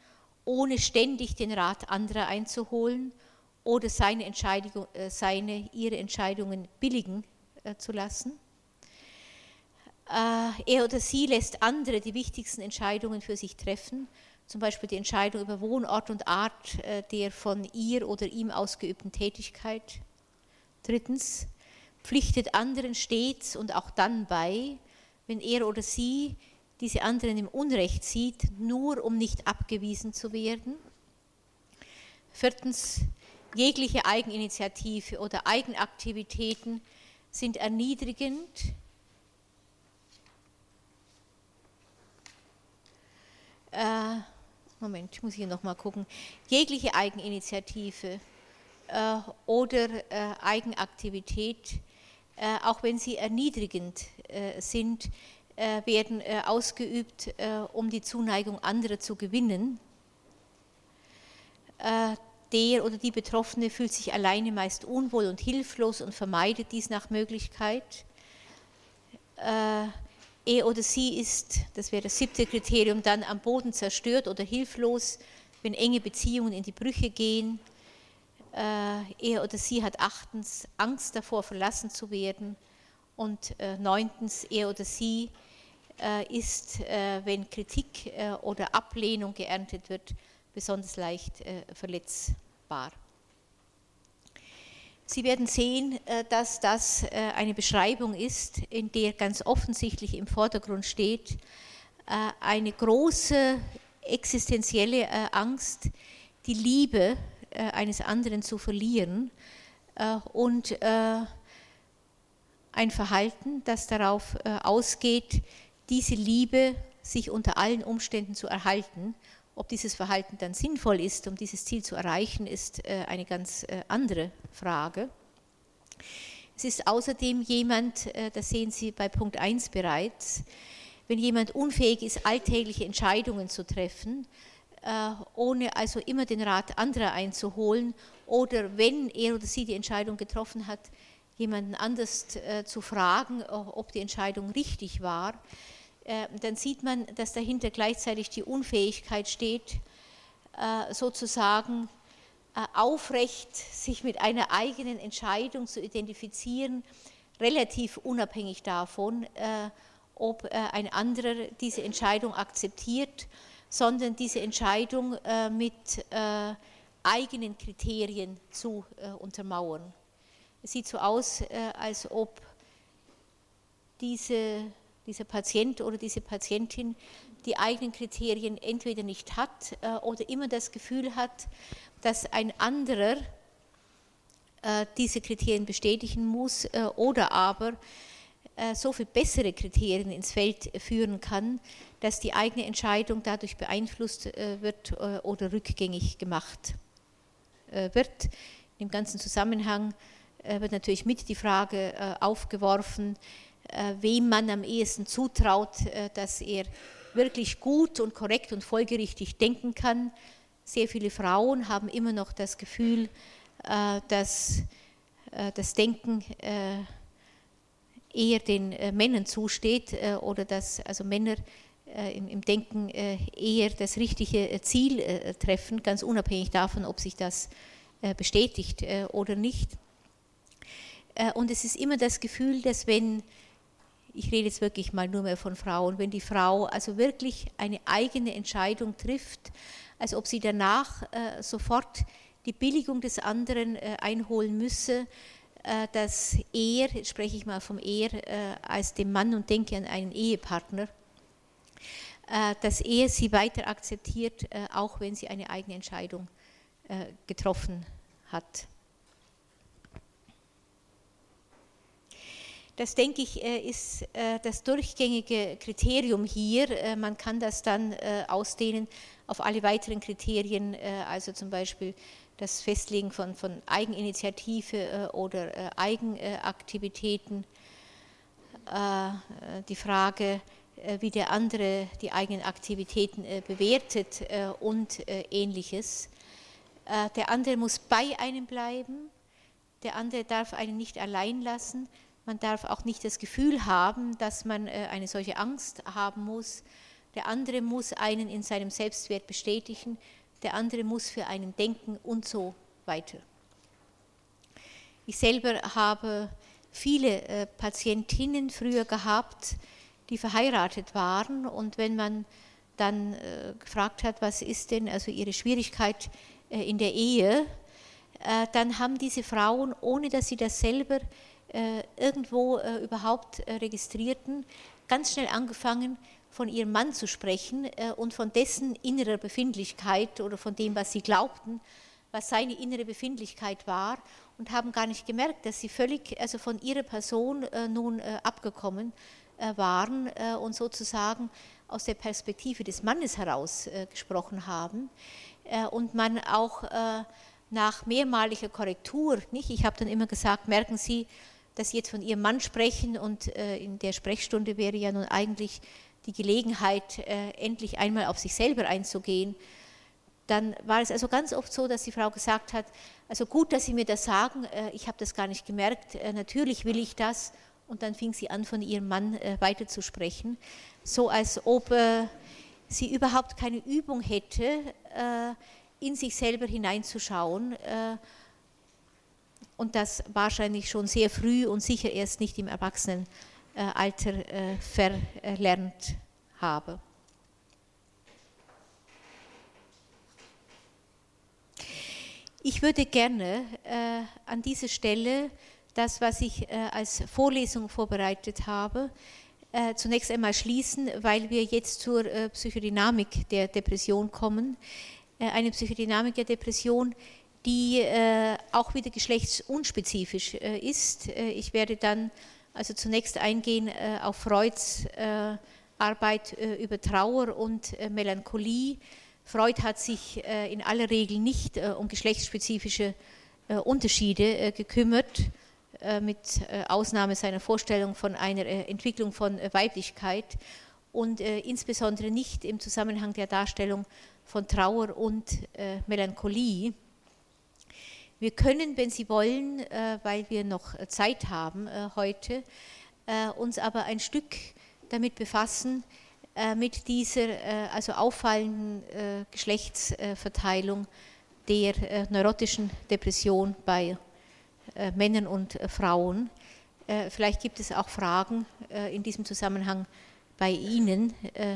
ohne ständig den Rat anderer einzuholen oder seine, Entscheidung, äh, seine ihre Entscheidungen billigen äh, zu lassen. Er oder sie lässt andere die wichtigsten Entscheidungen für sich treffen, zum Beispiel die Entscheidung über Wohnort und Art der von ihr oder ihm ausgeübten Tätigkeit. Drittens, pflichtet anderen stets und auch dann bei, wenn er oder sie diese anderen im Unrecht sieht, nur um nicht abgewiesen zu werden. Viertens, jegliche Eigeninitiative oder Eigenaktivitäten sind erniedrigend. Äh, Moment, ich muss hier nochmal gucken. Jegliche Eigeninitiative äh, oder äh, Eigenaktivität, äh, auch wenn sie erniedrigend äh, sind, äh, werden ausgeübt, um die Zuneigung anderer zu gewinnen der oder die Betroffene fühlt sich alleine meist unwohl und hilflos und vermeidet dies nach Möglichkeit. Er oder sie ist, das wäre das siebte Kriterium, dann am Boden zerstört oder hilflos, wenn enge Beziehungen in die Brüche gehen. Äh, er oder sie hat achtens Angst davor, verlassen zu werden. Und äh, neuntens, er oder sie äh, ist, wenn Kritik oder Ablehnung geerntet wird, besonders leicht verletzbar. Sie werden sehen, äh, dass das äh, eine Beschreibung ist, in der ganz offensichtlich im Vordergrund steht eine große existenzielle Angst, die Liebe eines anderen zu verlieren und ein Verhalten, das darauf ausgeht, diese Liebe sich unter allen Umständen zu erhalten ob dieses Verhalten dann sinnvoll ist, um dieses Ziel zu erreichen, ist äh, eine ganz äh, andere Frage. Es ist außerdem jemand, äh, das sehen Sie bei Punkt 1 bereits, wenn jemand unfähig ist, alltägliche Entscheidungen zu treffen, ohne also immer den Rat anderer einzuholen oder wenn er oder sie die Entscheidung getroffen hat, jemanden anders zu fragen, ob die Entscheidung richtig war, dann sieht man, dass dahinter gleichzeitig die Unfähigkeit steht, äh, sozusagen äh, aufrecht sich mit einer eigenen Entscheidung zu identifizieren, relativ unabhängig davon, ob ein anderer diese Entscheidung akzeptiert, sondern diese Entscheidung mit eigenen Kriterien zu untermauern. Es sieht so aus, als ob diese dieser Patient oder diese Patientin die eigenen Kriterien entweder nicht hat äh, oder immer das Gefühl hat, dass ein anderer äh, diese Kriterien bestätigen muss äh, oder aber so viel bessere Kriterien ins Feld führen kann, dass die eigene Entscheidung dadurch beeinflusst wird oder rückgängig gemacht wird. Im ganzen Zusammenhang wird natürlich mit die Frage aufgeworfen, äh, wem man am ehesten zutraut, äh, dass er wirklich gut und korrekt und folgerichtig denken kann. Sehr viele Frauen haben immer noch das Gefühl, äh, dass das Denken eher den Männern zusteht oder dass also Männer im Denken eher das richtige Ziel treffen, ganz unabhängig davon, ob sich das bestätigt oder nicht. Und es ist immer das Gefühl, dass wenn ich rede jetzt wirklich mal nur mehr von Frauen, wenn die Frau also wirklich eine eigene Entscheidung trifft, als ob sie danach äh, sofort die Billigung des anderen äh, einholen müsse, äh, dass er, jetzt spreche ich mal vom Er äh, als dem Mann und denke an einen Ehepartner, äh, dass er sie weiter akzeptiert, äh, auch wenn sie eine eigene Entscheidung getroffen hat. Das denke ich äh, ist äh, das durchgängige Kriterium hier. Äh, man kann das dann ausdehnen auf alle weiteren Kriterien, also zum Beispiel das Festlegen von, von Eigeninitiative oder Eigenaktivitäten, die Frage, wie der andere die eigenen Aktivitäten bewertet und ähnliches. Der andere muss bei einem bleiben, der andere darf einen nicht allein lassen man darf auch nicht das Gefühl haben, dass man äh, eine solche Angst haben muss. Der andere muss einen in seinem Selbstwert bestätigen, der andere muss für einen denken und so weiter. Ich selber habe viele äh, Patientinnen früher gehabt, die verheiratet waren und wenn man dann äh, gefragt hat, was ist denn also ihre Schwierigkeit in der Ehe, dann haben diese Frauen, ohne dass sie das selber irgendwo äh, überhaupt registrierten, ganz schnell angefangen, von ihrem Mann zu sprechen und von dessen innerer Befindlichkeit oder von dem, was sie glaubten, was seine innere Befindlichkeit war und haben gar nicht gemerkt, dass sie völlig also von ihrer Person nun abgekommen waren und sozusagen aus der Perspektive des Mannes heraus gesprochen haben und man auch nach mehrmaliger Korrektur, nicht? ich habe dann immer gesagt, merken Sie, dass Sie jetzt von Ihrem Mann sprechen und äh, in der Sprechstunde wäre ja nun eigentlich die Gelegenheit, äh, endlich einmal auf sich selber einzugehen. Dann war es also ganz oft so, dass die Frau gesagt hat, also gut, dass Sie mir das sagen, äh, ich habe das gar nicht gemerkt, natürlich will ich das. Und dann fing sie an, von ihrem Mann weiterzusprechen, so als ob sie überhaupt keine Übung hätte, in sich selber hineinzuschauen und das wahrscheinlich schon sehr früh und sicher erst nicht im Erwachsenenalter äh, verlernt habe. Ich würde gerne äh, an dieser Stelle das, was ich äh, als Vorlesung vorbereitet habe, äh, zunächst einmal schließen, weil wir jetzt zur äh, Psychodynamik der Depression kommen. Äh, eine Psychodynamik der Depression, die äh, auch wieder geschlechtsunspezifisch äh, ist. Ich werde dann also zunächst eingehen auf Freuds Arbeit über Trauer und Melancholie. Freud hat sich in aller Regel nicht um geschlechtsspezifische Unterschiede gekümmert, mit Ausnahme seiner Vorstellung von einer Entwicklung von Weiblichkeit und insbesondere nicht im Zusammenhang der Darstellung von Trauer und äh, Melancholie. Wir können, wenn Sie wollen, äh, weil wir noch Zeit haben äh, heute, äh, uns aber ein Stück damit befassen, äh, mit dieser äh, also auffallenden Geschlechtsverteilung der neurotischen Depression bei Männern und Frauen. Vielleicht gibt es auch Fragen in diesem Zusammenhang bei Ihnen,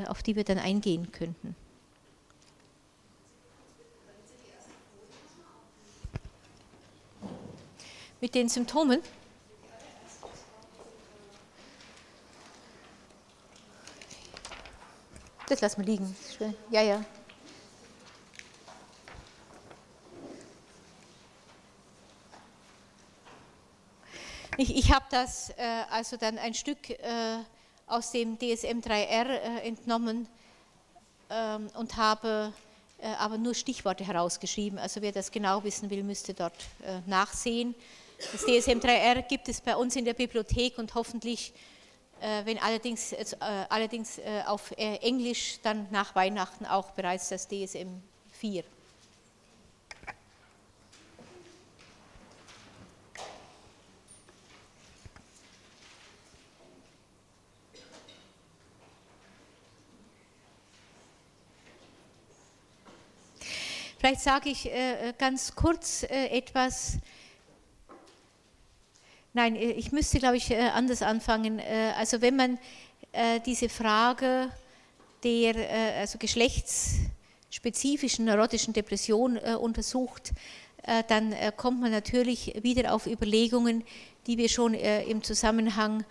auf die wir dann eingehen könnten. Mit den Symptomen? Das lassen wir liegen. Ja, ja. Ich, ich habe das äh, also dann ein Stück äh, aus dem DSM 3R äh, entnommen ähm, und habe äh, aber nur Stichworte herausgeschrieben. Also wer das genau wissen will, müsste dort äh, nachsehen. Das DSM 3R gibt es bei uns in der Bibliothek und hoffentlich, äh, wenn allerdings, äh, allerdings äh, auf Englisch, dann nach Weihnachten auch bereits das DSM 4. Vielleicht sage ich ganz kurz etwas Nein, äh, ich müsste, glaube ich, äh, anders anfangen. Äh, also wenn man diese Frage der also geschlechtsspezifischen neurotischen Depression untersucht, dann kommt man natürlich wieder auf Überlegungen, die wir schon im Zusammenhang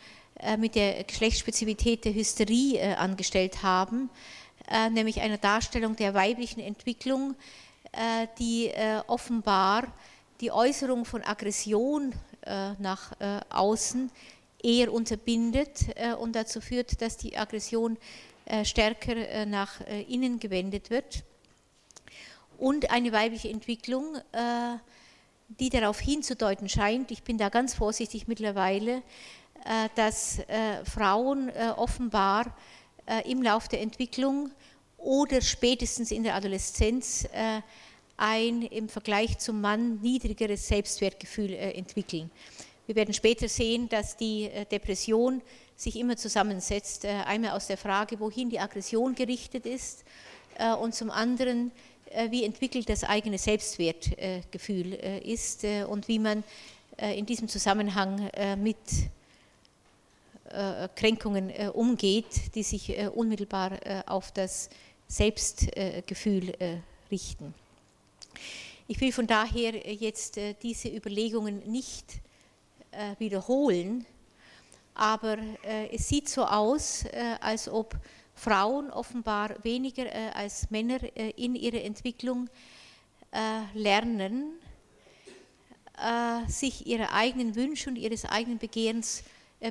mit der Geschlechtsspezifität der Hysterie angestellt haben, nämlich einer Darstellung der weiblichen Entwicklung, die offenbar die Äußerung von Aggression äh, nach äh, außen eher unterbindet äh, und dazu führt, dass die Aggression stärker nach innen gewendet wird. Und eine weibliche Entwicklung, die darauf hinzudeuten scheint, ich bin da ganz vorsichtig mittlerweile, dass Frauen offenbar im Laufe der Entwicklung oder spätestens in der Adoleszenz ein im Vergleich zum Mann niedrigeres Selbstwertgefühl äh, entwickeln. Wir werden später sehen, dass die äh, Depression sich immer zusammensetzt, äh, einmal aus der Frage, wohin die Aggression gerichtet ist und zum anderen, wie entwickelt das eigene Selbstwertgefühl ist und wie man in diesem Zusammenhang mit Kränkungen umgeht, die sich unmittelbar auf das Selbstgefühl richten. Ich will von daher jetzt diese Überlegungen nicht wiederholen, aber es sieht so aus, als ob Frauen offenbar weniger als Männer in ihrer Entwicklung lernen, sich ihrer eigenen Wünsche und ihres eigenen Begehrens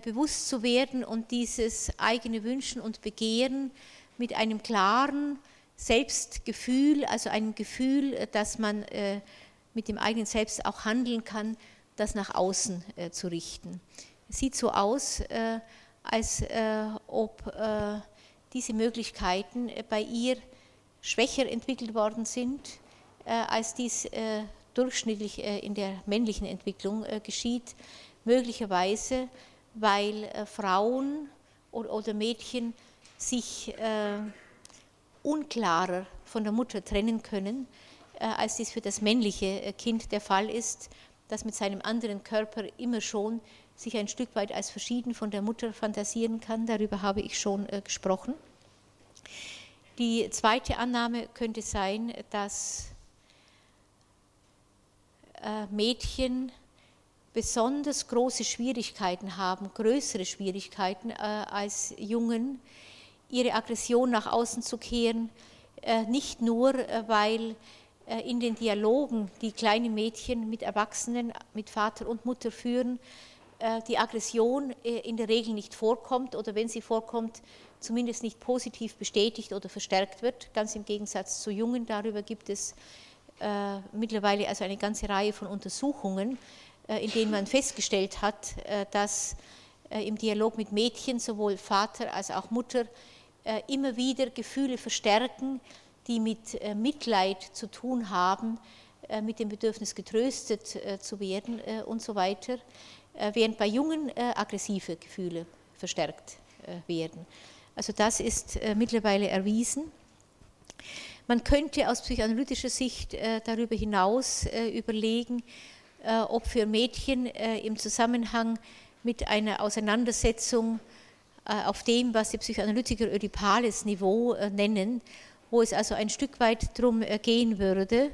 bewusst zu werden und dieses eigene Wünschen und Begehren mit einem klaren Selbstgefühl, also einem Gefühl, dass man mit dem eigenen Selbst auch handeln kann, das nach außen zu richten. Sieht so aus, als ob diese Möglichkeiten bei ihr schwächer entwickelt worden sind, als dies durchschnittlich in der männlichen Entwicklung geschieht, möglicherweise weil Frauen oder Mädchen sich unklarer von der Mutter trennen können, als dies für das männliche Kind der Fall ist, das mit seinem anderen Körper immer schon sich ein Stück weit als verschieden von der Mutter fantasieren kann. Darüber habe ich schon gesprochen. Die zweite Annahme könnte sein, dass Mädchen besonders große Schwierigkeiten haben, größere Schwierigkeiten äh, als Jungen, ihre Aggression nach außen zu kehren, äh, nicht nur, äh, weil äh, in den Dialogen, die kleine Mädchen mit Erwachsenen, mit Vater und Mutter führen, die Aggression in der Regel nicht vorkommt oder wenn sie vorkommt, zumindest nicht positiv bestätigt oder verstärkt wird, ganz im Gegensatz zu Jungen. Darüber gibt es mittlerweile also eine ganze Reihe von Untersuchungen, in denen man festgestellt hat, dass im Dialog mit Mädchen sowohl Vater als auch Mutter immer wieder Gefühle verstärken, die mit Mitleid zu tun haben, mit dem Bedürfnis getröstet zu werden und so weiter, während bei Jungen aggressive Gefühle verstärkt werden. Also das ist mittlerweile erwiesen. Man könnte aus psychoanalytischer Sicht darüber hinaus überlegen, äh, ob für Mädchen äh, im Zusammenhang mit einer Auseinandersetzung äh, auf dem, was die Psychoanalytiker Ödipales Niveau nennen, wo es also ein Stück weit darum gehen würde,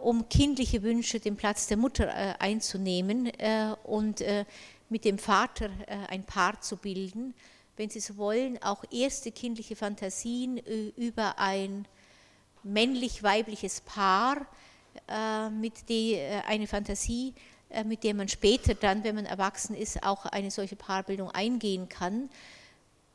um kindliche Wünsche den Platz der Mutter einzunehmen und mit dem Vater ein Paar zu bilden, wenn Sie so wollen, auch erste kindliche Fantasien über ein männlich-weibliches Paar, äh, mit äh, eine Fantasie, äh, mit der man später dann, wenn man erwachsen ist, auch eine solche Paarbildung eingehen kann,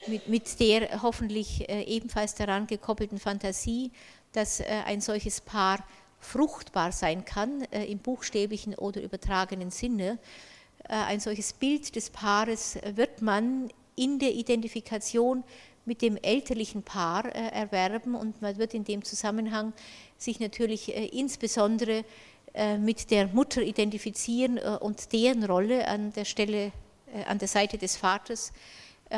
mit, mit der hoffentlich ebenfalls daran gekoppelten Fantasie, dass ein solches Paar fruchtbar sein kann, im buchstäblichen oder übertragenen Sinne. Ein solches Bild des Paares wird man in der Identifikation mit dem elterlichen Paar erwerben und man wird in dem Zusammenhang sich natürlich äh, insbesondere äh, mit der Mutter identifizieren äh, und deren Rolle an der Stelle, an der Seite des Vaters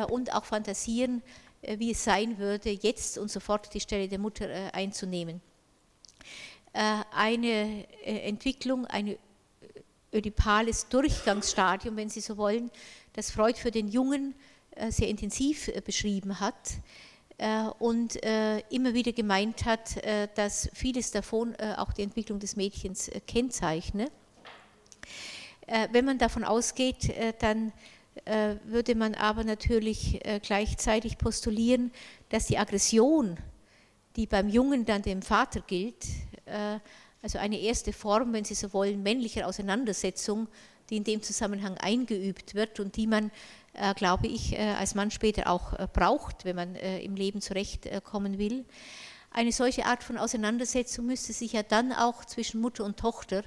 und auch fantasieren, wie es sein würde, jetzt und sofort die Stelle der Mutter einzunehmen. Eine Entwicklung, ein ödipales Durchgangsstadium, wenn Sie so wollen, das Freud für den Jungen sehr intensiv beschrieben hat, äh, und äh, immer wieder gemeint hat, äh, dass vieles davon auch die Entwicklung des Mädchens kennzeichne. Wenn man davon ausgeht, dann würde man aber natürlich gleichzeitig postulieren, dass die Aggression, die beim Jungen dann dem Vater gilt, also eine erste Form, wenn Sie so wollen, männlicher Auseinandersetzung, die in dem Zusammenhang eingeübt wird und die man äh, glaube ich, äh, als Mann später auch äh, braucht, wenn man im Leben zurechtkommen will. Eine solche Art von Auseinandersetzung müsste sich ja dann auch zwischen Mutter und Tochter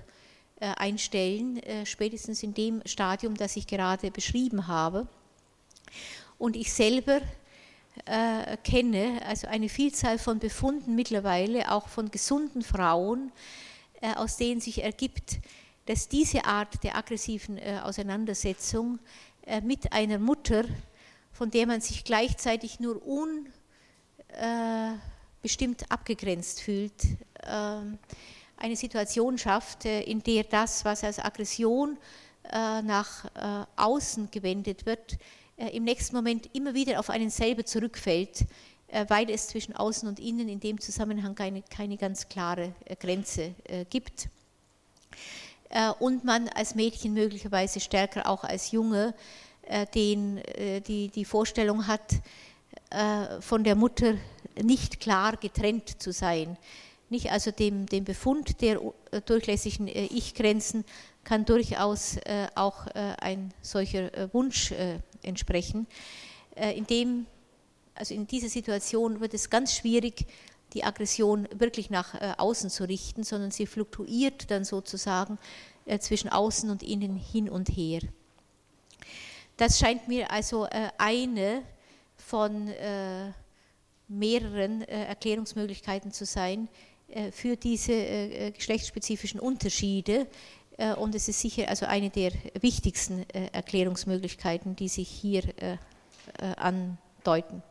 einstellen, spätestens in dem Stadium, das ich gerade beschrieben habe. Und ich selber kenne also eine Vielzahl von Befunden mittlerweile, auch von gesunden Frauen, aus denen sich ergibt, dass diese Art der aggressiven Auseinandersetzung äh, mit einer Mutter, von der man sich gleichzeitig nur unbestimmt abgegrenzt fühlt, ähm, eine Situation schafft, in der das, was als Aggression nach außen gewendet wird, im nächsten Moment immer wieder auf einen selber zurückfällt, weil es zwischen außen und innen in dem Zusammenhang keine, keine ganz klare Grenze gibt. Und man als Mädchen möglicherweise stärker auch als Junge den, die, die Vorstellung hat, von der Mutter nicht klar getrennt zu sein. Nicht also dem, dem Befund der äh, durchlässigen äh, Ich-Grenzen kann durchaus äh, auch ein solcher Wunsch entsprechen. In, dem, also in dieser Situation wird es ganz schwierig, die Aggression wirklich nach außen zu richten, sondern sie fluktuiert dann sozusagen zwischen außen und innen hin und her. Das scheint mir also eine von mehreren äh, Erklärungsmöglichkeiten zu sein äh, für diese äh, geschlechtsspezifischen Unterschiede. Und es ist sicher also eine der wichtigsten Erklärungsmöglichkeiten, die sich hier andeuten.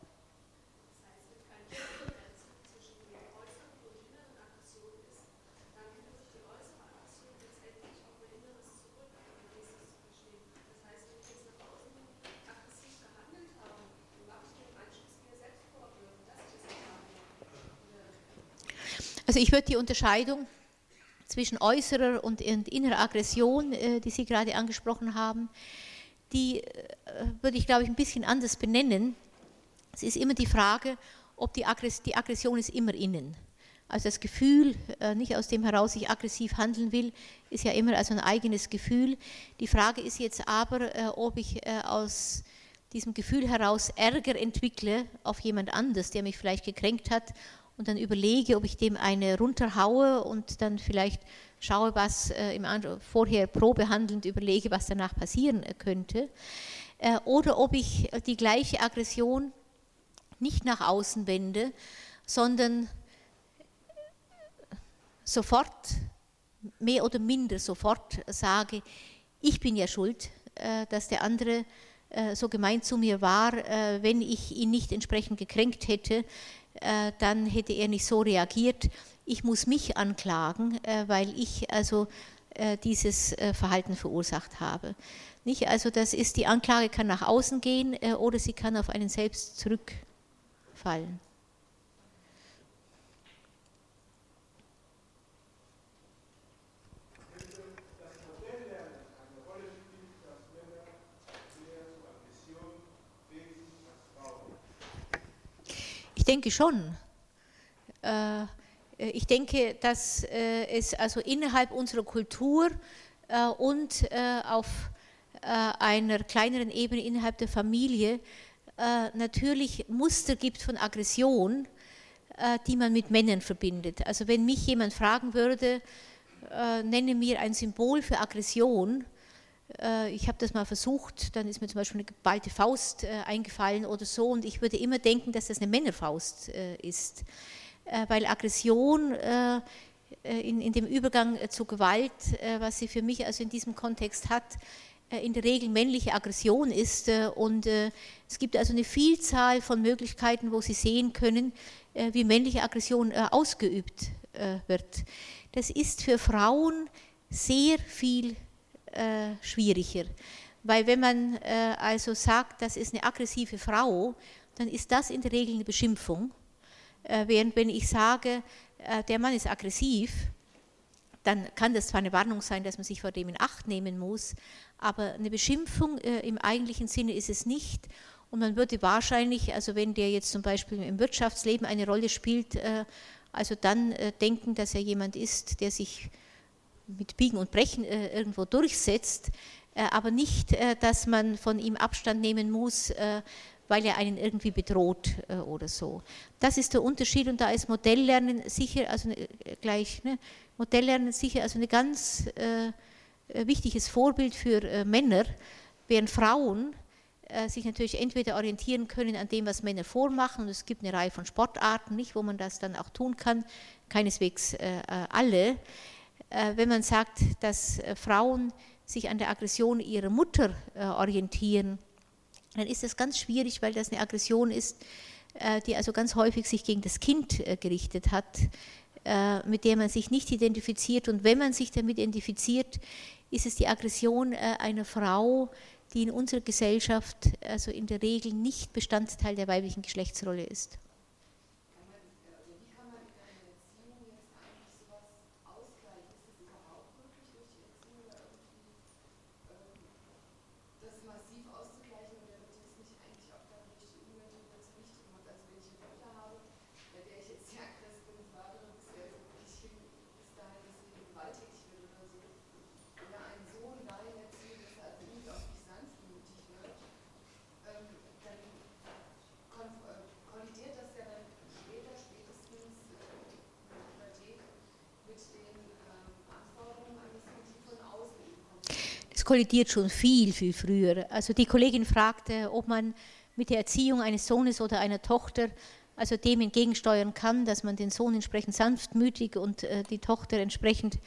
Also ich würde die Unterscheidung zwischen äußerer und innerer Aggression, äh, die Sie gerade angesprochen haben, die äh, würde ich, glaube ich, ein bisschen anders benennen. Es ist immer die Frage, ob die Aggression, die Aggression ist immer innen. Also das Gefühl, äh, nicht aus dem heraus ich aggressiv handeln will, ist ja immer also ein eigenes Gefühl. Die Frage ist jetzt aber, ob ich aus diesem Gefühl heraus Ärger entwickle auf jemand anders, der mich vielleicht gekränkt hat, und dann überlege, ob ich dem eine runterhaue und dann vielleicht schaue, was äh, im vorher probehandelnd überlege, was danach passieren äh, könnte. Äh, oder ob ich die gleiche Aggression nicht nach außen wende, sondern sofort, mehr oder minder sofort sage, ich bin ja schuld, äh, dass der andere äh, so gemein zu mir war, äh, wenn ich ihn nicht entsprechend gekränkt hätte, äh, dann hätte er nicht so reagiert. Ich muss mich anklagen, äh, weil ich also äh, dieses Verhalten verursacht habe. Nicht? Also das ist, die Anklage kann nach außen gehen oder sie kann auf einen selbst zurückfallen. Denke schon. Äh, ich denke, dass äh, es also innerhalb unserer Kultur äh, und auf einer kleineren Ebene innerhalb der Familie natürlich Muster gibt von Aggression, die man mit Männern verbindet. Also wenn mich jemand fragen würde, nenne mir ein Symbol für Aggression, äh, ich habe das mal versucht, dann ist mir zum Beispiel eine geballte Faust äh, eingefallen oder so und ich würde immer denken, dass das eine Männerfaust äh, ist, weil Aggression in, in dem Übergang zu Gewalt, was sie für mich also in diesem Kontext hat, in der Regel männliche Aggression ist und es gibt also eine Vielzahl von Möglichkeiten, wo Sie sehen können, wie männliche Aggression ausgeübt wird. Das ist für Frauen sehr viel äh, schwieriger. Weil wenn man äh, also sagt, das ist eine aggressive Frau, dann ist das in der Regel eine Beschimpfung. Äh, während wenn ich sage, äh, der Mann ist aggressiv, dann kann das zwar eine Warnung sein, dass man sich vor dem in Acht nehmen muss, aber eine Beschimpfung äh, im eigentlichen Sinne ist es nicht. Und man würde wahrscheinlich, also wenn der jetzt zum Beispiel im Wirtschaftsleben eine Rolle spielt, also dann denken, dass er jemand ist, der sich mit Biegen und Brechen äh, irgendwo durchsetzt, äh, aber nicht, äh, dass man von ihm Abstand nehmen muss, weil er einen irgendwie bedroht oder so. Das ist der Unterschied und da ist Modelllernen sicher, also gleich, ne, Modelllernen sicher also ein ganz äh, wichtiges Vorbild für äh, Männer, während Frauen äh, sich natürlich entweder orientieren können an dem, was Männer vormachen, und es gibt eine Reihe von Sportarten, nicht, wo man das dann auch tun kann, keineswegs alle, äh, wenn man sagt, dass äh, Frauen sich an der Aggression ihrer Mutter äh, orientieren, dann ist das ganz schwierig, weil das eine Aggression ist, die also ganz häufig sich gegen das Kind gerichtet hat. mit der man sich nicht identifiziert. Und wenn man sich damit identifiziert, ist es die Aggression einer Frau, die in unserer Gesellschaft also in der Regel nicht Bestandteil der weiblichen Geschlechtsrolle ist. Kollidiert schon viel, viel früher. Also die Kollegin fragte, ob man mit der Erziehung eines Sohnes oder einer Tochter also dem entgegensteuern kann, dass man den Sohn entsprechend sanftmütig und äh, die Tochter entsprechend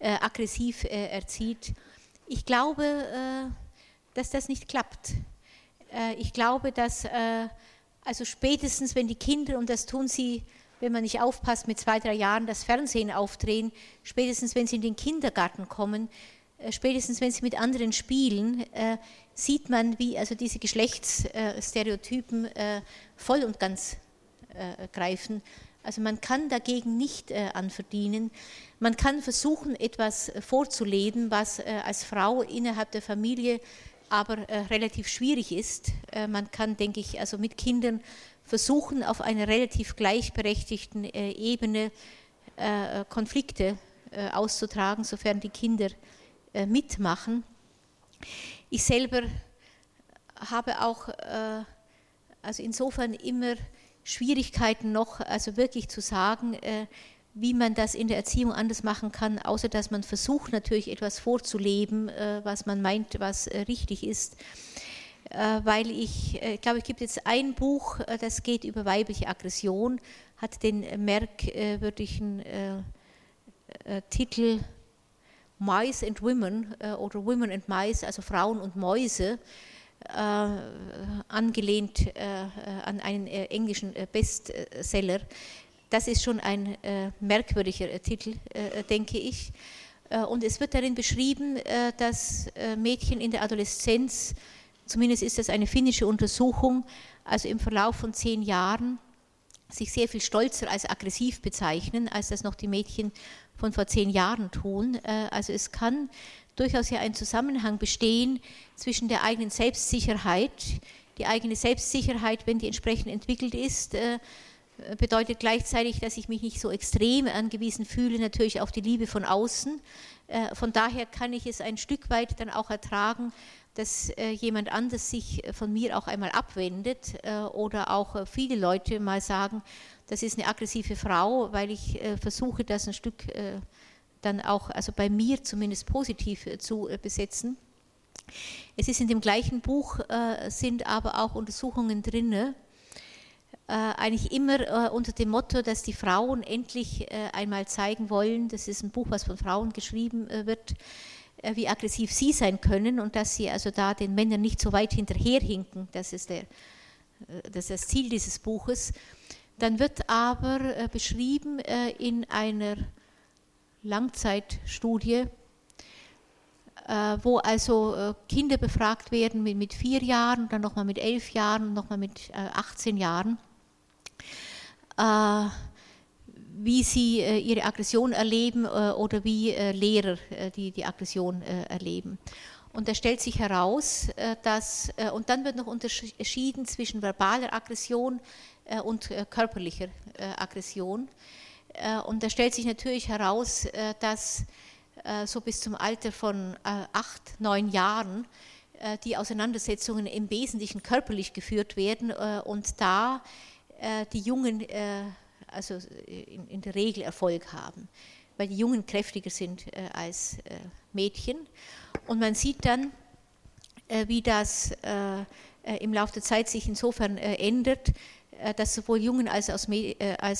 äh, aggressiv äh, erzieht. Ich glaube, äh, dass das nicht klappt. Äh, ich glaube, dass äh, also spätestens, wenn die Kinder, und das tun sie, wenn man nicht aufpasst, mit zwei, drei Jahren das Fernsehen aufdrehen, spätestens, wenn sie in den Kindergarten kommen, äh, spätestens wenn sie mit anderen spielen, äh, sieht man, wie also diese Geschlechtsstereotypen äh, voll und ganz greifen. Also man kann dagegen nicht anverdienen. Man kann versuchen, etwas vorzuleben, was als Frau innerhalb der Familie aber relativ schwierig ist. Man kann, denke ich, also mit Kindern versuchen, auf einer relativ gleichberechtigten Ebene Konflikte auszutragen, sofern die Kinder äh, mitmachen. Ich selber habe auch äh, also insofern immer Schwierigkeiten noch, also wirklich zu sagen, äh, wie man das in der Erziehung anders machen kann, außer dass man versucht natürlich etwas vorzuleben, was man meint, was richtig ist. Weil ich, ich glaube, es gibt jetzt ein Buch, das geht über weibliche Aggression, hat den merkwürdigen Titel Mice and Women äh, oder Women and Mice, also Frauen und Mäuse, äh, angelehnt äh, an einen äh, englischen äh, Bestseller. Das ist schon ein äh, merkwürdiger Titel, denke ich. und es wird darin beschrieben, dass Mädchen in der Adoleszenz, zumindest ist das eine finnische Untersuchung, also im Verlauf von zehn Jahren, sich sehr viel stolzer als aggressiv bezeichnen, als das noch die Mädchen von vor zehn Jahren tun. Äh, also es kann durchaus ja ein Zusammenhang bestehen zwischen der eigenen Selbstsicherheit. Die eigene Selbstsicherheit, wenn die entsprechend entwickelt ist, äh, bedeutet gleichzeitig, dass ich mich nicht so extrem angewiesen fühle, natürlich auf die Liebe von außen. Äh, von daher kann ich es ein Stück weit dann auch ertragen, dass jemand anders sich von mir auch einmal abwendet oder auch viele Leute mal sagen, das ist eine aggressive Frau, weil ich äh, versuche, das ein Stück äh, dann auch, also bei mir zumindest positiv äh, zu äh, besetzen. Es ist in dem gleichen Buch, äh, sind aber auch Untersuchungen drin, äh, eigentlich immer unter dem Motto, dass die Frauen endlich einmal zeigen wollen, das ist ein Buch, was von Frauen geschrieben wird, wie aggressiv sie sein können und dass sie also da den Männern nicht so weit hinterherhinken, das ist, der, das, ist das Ziel dieses Buches. Dann wird aber äh, beschrieben äh, in einer Langzeitstudie, äh, wo also Kinder befragt werden mit, vier Jahren, dann nochmal mit elf Jahren nochmal mit 18 Jahren, wie sie ihre Aggression erleben oder wie Lehrer die, die Aggression erleben. Und da stellt sich heraus, dass, und dann wird noch unterschieden zwischen verbaler Aggression, äh, und äh, körperlicher äh, Aggression. Und da stellt sich natürlich heraus, dass so bis zum Alter von acht, neun Jahren die Auseinandersetzungen im Wesentlichen körperlich geführt werden und da die Jungen also in, der Regel Erfolg haben, weil die Jungen kräftiger sind als Mädchen. Und man sieht dann, wie das im Laufe der Zeit sich insofern ändert, äh, dass sowohl Jungen als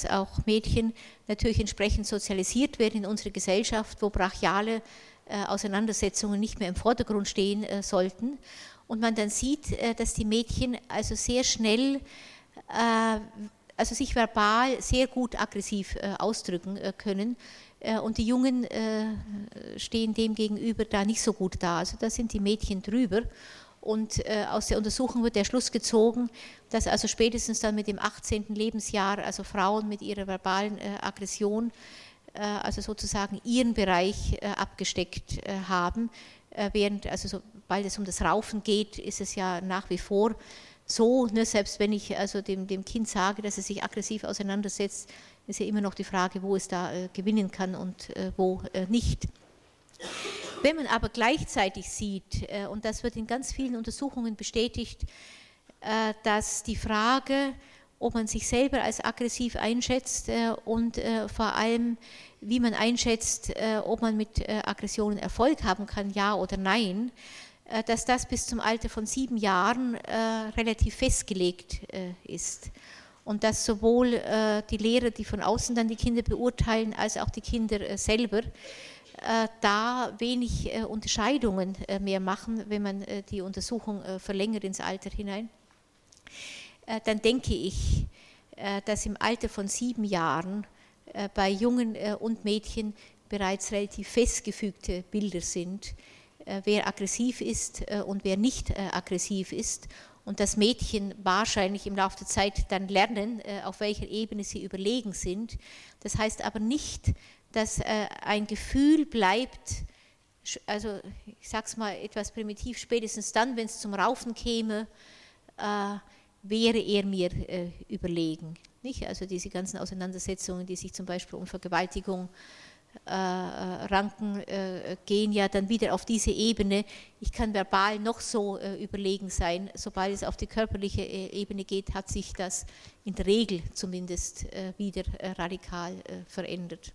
auch Mädchen natürlich entsprechend sozialisiert werden in unserer Gesellschaft, wo brachiale äh, Auseinandersetzungen nicht mehr im Vordergrund stehen äh, sollten. Und man dann sieht, dass die Mädchen also sehr schnell also sich verbal sehr gut aggressiv ausdrücken können. Und die Jungen stehen dem gegenüber da nicht so gut da. Also da sind die Mädchen drüber. Und aus der Untersuchung wird der Schluss gezogen, dass also spätestens dann mit dem 18. Lebensjahr, also Frauen mit ihrer verbalen Aggression, also sozusagen ihren Bereich abgesteckt haben, während also sobald es um das Raufen geht, ist es ja nach wie vor so, ne, selbst wenn ich also dem, dem Kind sage, dass es sich aggressiv auseinandersetzt, ist ja immer noch die Frage, wo es da äh, gewinnen kann und äh, wo äh, nicht. Wenn man aber gleichzeitig sieht, äh, und das wird in ganz vielen Untersuchungen bestätigt, äh, dass die Frage, ob man sich selber als aggressiv einschätzt äh, und vor allem, wie man einschätzt, ob man mit Aggressionen Erfolg haben kann, ja oder nein, dass das bis zum Alter von sieben Jahren äh, relativ festgelegt äh, ist. Und dass sowohl die Lehrer, die von außen dann die Kinder beurteilen, als auch die Kinder selber da wenig Unterscheidungen mehr machen, wenn man die Untersuchung verlängert ins Alter hinein, dann denke ich, dass im Alter von sieben Jahren bei Jungen und Mädchen bereits relativ festgefügte Bilder sind, äh, wer aggressiv ist äh, und wer nicht äh, aggressiv ist. Und das Mädchen wahrscheinlich im Laufe der Zeit dann lernen, auf welcher Ebene sie überlegen sind. Das heißt aber nicht, dass ein Gefühl bleibt, also ich sage es mal etwas primitiv, spätestens dann, wenn es zum Raufen käme, wäre er mir überlegen. Also diese ganzen Auseinandersetzungen, die sich zum Beispiel um Vergewaltigung äh, äh, ranken, äh, gehen ja dann wieder auf diese Ebene. Ich kann verbal noch so äh, überlegen sein, sobald es auf die körperliche Ebene geht, hat sich das in der Regel zumindest wieder radikal verändert.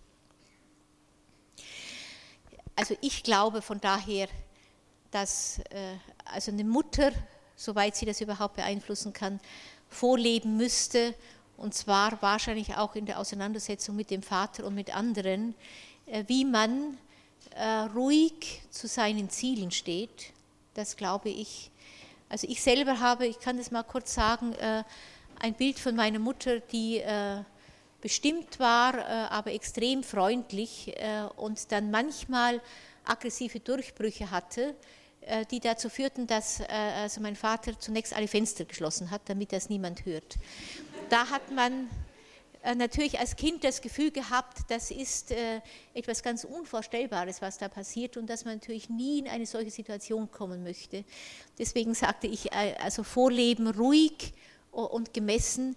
Also ich glaube von daher, dass also eine Mutter, soweit sie das überhaupt beeinflussen kann, vorleben müsste, und zwar wahrscheinlich auch in der Auseinandersetzung mit dem Vater und mit anderen, äh, wie man äh, ruhig zu seinen Zielen steht. Das glaube ich. Also ich selber habe, ich kann das mal kurz sagen, äh, ein Bild von meiner Mutter, die bestimmt war, aber extrem freundlich und dann manchmal aggressive Durchbrüche hatte, die dazu führten, dass also mein Vater zunächst alle Fenster geschlossen hat, damit das niemand hört. Da hat man äh, natürlich als Kind das Gefühl gehabt, das ist äh, etwas ganz Unvorstellbares, was da passiert und dass man natürlich nie in eine solche Situation kommen möchte. Deswegen sagte ich, äh, also Vorleben ruhig und gemessen,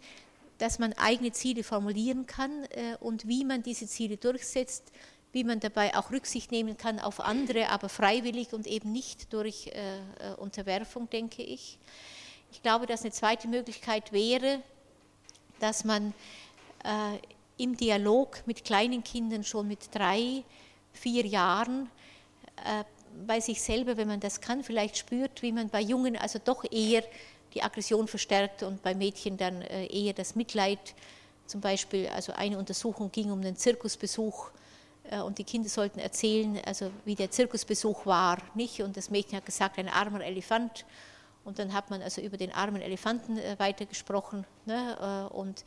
dass man eigene Ziele formulieren kann und wie man diese Ziele durchsetzt, wie man dabei auch Rücksicht nehmen kann auf andere, aber freiwillig und eben nicht durch Unterwerfung, denke ich. Ich glaube, dass eine zweite Möglichkeit wäre, dass man äh, im Dialog mit kleinen Kindern schon mit drei, vier Jahren äh, bei sich selber, wenn man das kann, vielleicht spürt, wie man bei Jungen also doch eher die Aggression verstärkt und bei Mädchen dann äh, eher das Mitleid. Zum Beispiel, also eine Untersuchung ging um einen Zirkusbesuch und die Kinder sollten erzählen, also wie der Zirkusbesuch war, nicht? Und das Mädchen hat gesagt, ein armer Elefant. Und dann hat man also über den armen Elefanten weitergesprochen. Ne? Und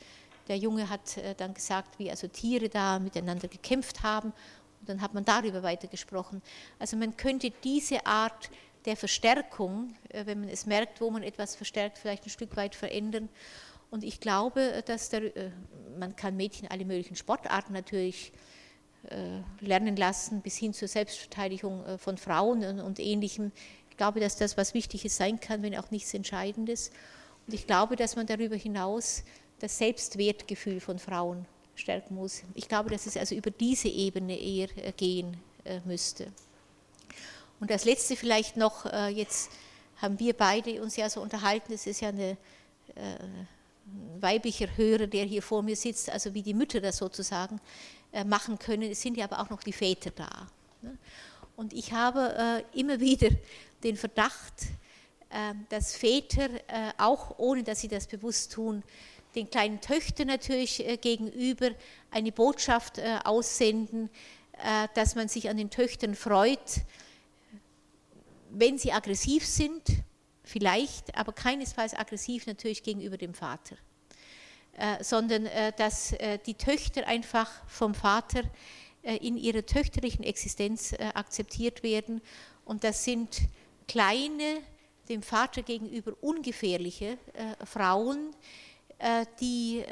der Junge hat äh, dann gesagt, wie also Tiere da miteinander gekämpft haben. Und dann hat man darüber weitergesprochen. Also man könnte diese Art der Verstärkung, äh, wenn man es merkt, wo man etwas verstärkt, vielleicht ein Stück weit verändern. Und ich glaube, äh, dass der, man kann Mädchen alle möglichen Sportarten natürlich lernen lassen, bis hin zur Selbstverteidigung von Frauen und Ähnlichem. Glaube, dass das was Wichtiges sein kann, wenn auch nichts Entscheidendes. Und ich glaube, dass man darüber hinaus das Selbstwertgefühl von Frauen stärken muss. Ich glaube, dass es also über diese Ebene eher äh, gehen äh, müsste. Und das Letzte vielleicht noch, äh, jetzt haben wir beide uns ja so unterhalten, es ist ja eine weiblicher Hörer, der hier vor mir sitzt, also wie die Mütter das sozusagen machen können. Es sind ja aber auch noch die Väter da. Ne? Und ich habe immer wieder den Verdacht, dass Väter, auch ohne dass sie das bewusst tun, den kleinen Töchtern natürlich äh, gegenüber eine Botschaft äh, aussenden, äh, dass man sich an den Töchtern freut, wenn sie aggressiv sind, vielleicht, aber keinesfalls aggressiv natürlich gegenüber dem Vater. sondern dass die Töchter einfach vom Vater in ihrer töchterlichen Existenz akzeptiert werden. Und das sind kleine, dem Vater gegenüber ungefährliche Frauen, die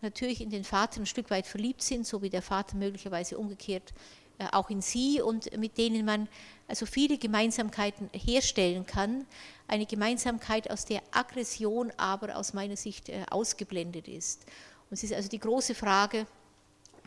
natürlich in den Vater ein Stück weit verliebt sind, so wie der Vater möglicherweise umgekehrt auch in sie und mit denen man also viele Gemeinsamkeiten herstellen kann. Eine Gemeinsamkeit, aus der Aggression aber aus meiner Sicht äh, ausgeblendet ist. Und es ist also die große Frage,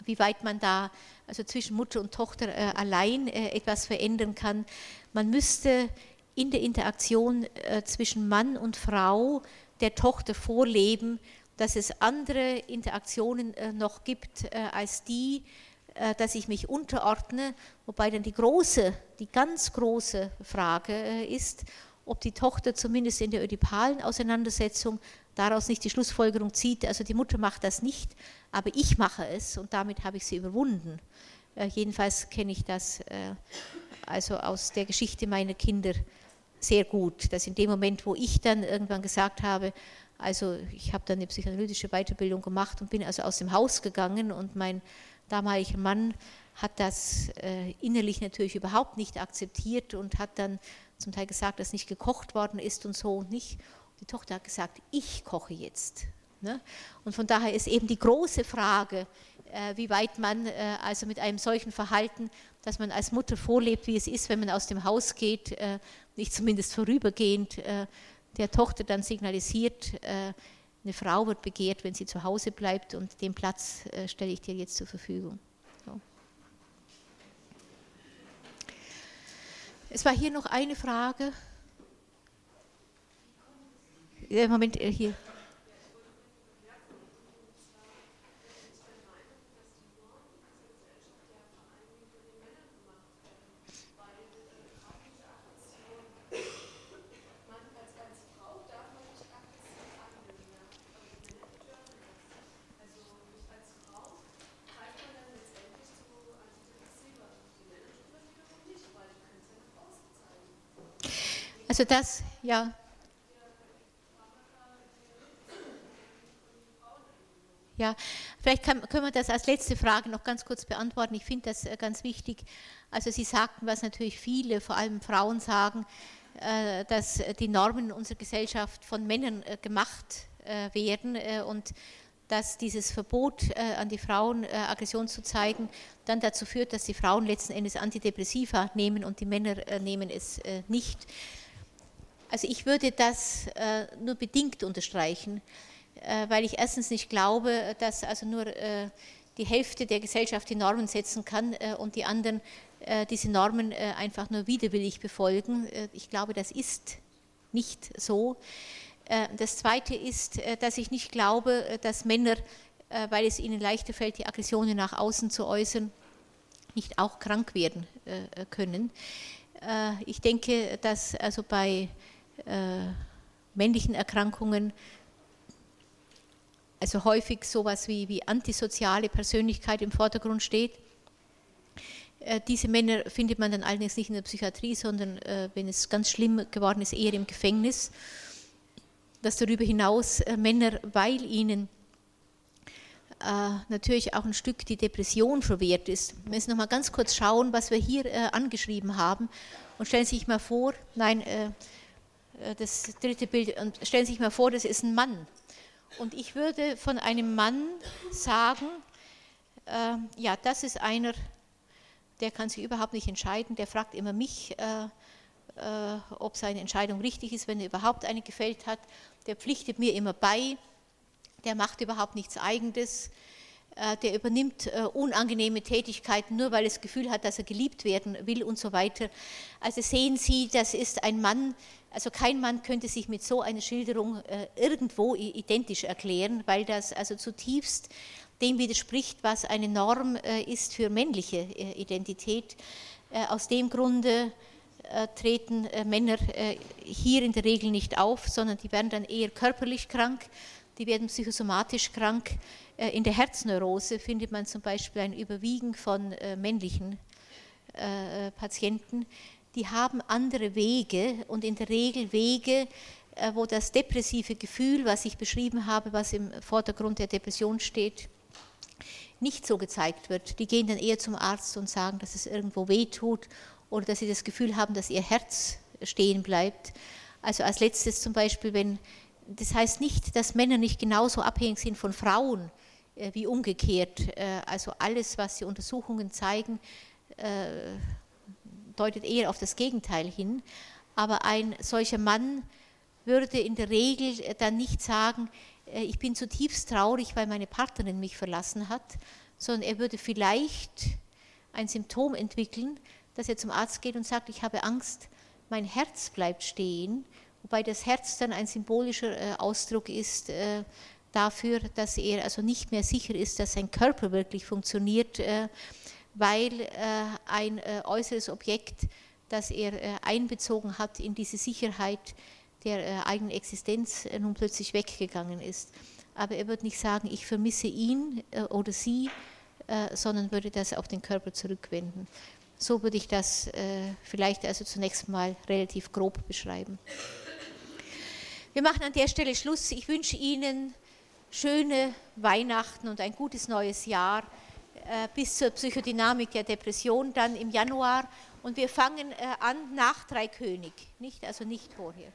wie weit man da also zwischen Mutter und Tochter äh, allein äh, etwas verändern kann. Man müsste in der Interaktion zwischen Mann und Frau der Tochter vorleben, dass es andere Interaktionen noch gibt als die, äh, dass ich mich unterordne, wobei dann die große, die ganz große Frage äh, ist, ob die Tochter zumindest in der ödipalen Auseinandersetzung daraus nicht die Schlussfolgerung zieht, also die Mutter macht das nicht, aber ich mache es und damit habe ich sie überwunden. Äh, jedenfalls kenne ich das also aus der Geschichte meiner Kinder sehr gut, dass in dem Moment, wo ich dann irgendwann gesagt habe, also ich habe dann eine psychoanalytische Weiterbildung gemacht und bin also aus dem Haus gegangen und mein damalige Mann hat das äh, innerlich natürlich überhaupt nicht akzeptiert und hat dann zum Teil gesagt, dass nicht gekocht worden ist und so und nicht. Die Tochter hat gesagt, ich koche jetzt. Ne? Und von daher ist eben die große Frage, äh, wie weit man äh, also mit einem solchen Verhalten, dass man als Mutter vorlebt, wie es ist, wenn man aus dem Haus geht, äh, nicht zumindest vorübergehend, äh, der Tochter dann signalisiert, äh, eine Frau wird begehrt, wenn sie zu Hause bleibt und den Platz äh, stelle ich dir jetzt zur Verfügung. So. Es war hier noch eine Frage. Moment, äh, hier. Also das, ja. Ja, vielleicht kann, können wir das als letzte Frage noch ganz kurz beantworten. Ich finde das äh, ganz wichtig. Also Sie sagten, was natürlich viele, vor allem Frauen sagen, äh, dass die Normen in unserer Gesellschaft von Männern äh, gemacht werden und dass dieses Verbot an die Frauen Aggression zu zeigen dann dazu führt, dass die Frauen letzten Endes Antidepressiva nehmen und die Männer nehmen es nicht. Also ich würde das äh, nur bedingt unterstreichen, äh, weil ich erstens nicht glaube, dass also nur äh, die Hälfte der Gesellschaft die Normen setzen kann äh, und die anderen äh, diese Normen äh, einfach nur widerwillig befolgen. ich glaube, das ist nicht so. das Zweite ist, dass ich nicht glaube, dass Männer, weil es ihnen leichter fällt, die Aggressionen nach außen zu äußern, nicht auch krank werden können. ich denke, dass also bei äh, männlichen Erkrankungen, also häufig sowas wie, wie antisoziale Persönlichkeit im Vordergrund steht. Äh, diese Männer findet man dann allerdings nicht in der Psychiatrie, sondern äh, wenn es ganz schlimm geworden ist, eher im Gefängnis. Dass darüber hinaus äh, Männer, weil ihnen natürlich auch ein Stück die Depression verwehrt ist. Wir müssen noch mal ganz kurz schauen, was wir hier angeschrieben haben und stellen Sie sich mal vor, nein, äh, das dritte Bild, und stellen Sie sich mal vor, das ist ein Mann. Und ich würde von einem Mann sagen, äh, ja, das ist einer, der kann sich überhaupt nicht entscheiden, der fragt immer mich, äh, äh, ob seine Entscheidung richtig ist, wenn er überhaupt eine gefällt hat, der pflichtet mir immer bei, der macht überhaupt nichts Eigenes, äh, der übernimmt äh, unangenehme Tätigkeiten nur, weil er das Gefühl hat, dass er geliebt werden will und so weiter. Also sehen Sie, das ist ein Mann, also kein Mann könnte sich mit so einer Schilderung äh, irgendwo identisch erklären, weil das also zutiefst dem widerspricht, was eine Norm ist für männliche Identität. Aus dem Grunde treten Männer hier in der Regel nicht auf, sondern die werden dann eher körperlich krank, die werden psychosomatisch krank äh, in der Herzneurose findet man zum Beispiel ein Überwiegen von äh, männlichen äh, Patienten, die haben andere Wege und in der Regel Wege, wo das depressive Gefühl, was ich beschrieben habe, was im Vordergrund der Depression steht, nicht so gezeigt wird. Die gehen dann eher zum Arzt und sagen, dass es irgendwo weh tut oder dass sie das Gefühl haben, dass ihr Herz stehen bleibt. Also als letztes zum Beispiel, wenn das heißt nicht, dass Männer nicht genauso abhängig sind von Frauen äh, wie umgekehrt. Äh, also alles, was die Untersuchungen zeigen, äh, deutet eher auf das Gegenteil hin. Aber ein solcher Mann würde in der Regel dann nicht sagen, ich bin zutiefst traurig, weil meine Partnerin mich verlassen hat, sondern er würde vielleicht ein Symptom entwickeln, dass er zum Arzt geht und sagt, ich habe Angst, mein Herz bleibt stehen, wobei das Herz dann ein symbolischer Ausdruck ist dafür, dass er also nicht mehr sicher ist, dass sein Körper wirklich funktioniert, weil äh, ein äh, äußeres Objekt, das er äh, einbezogen hat in diese Sicherheit der eigenen Existenz, nun plötzlich weggegangen ist. Aber er wird nicht sagen, ich vermisse ihn oder sie, sondern würde das auf den Körper zurückwenden. So würde ich das vielleicht also zunächst mal relativ grob beschreiben. Wir machen an der Stelle Schluss. Ich wünsche Ihnen schöne Weihnachten und ein gutes neues Jahr. Äh, bis zur Psychodynamik der Depression dann im Januar. Und wir fangen äh, an nach Dreikönig, nicht, also nicht vorher.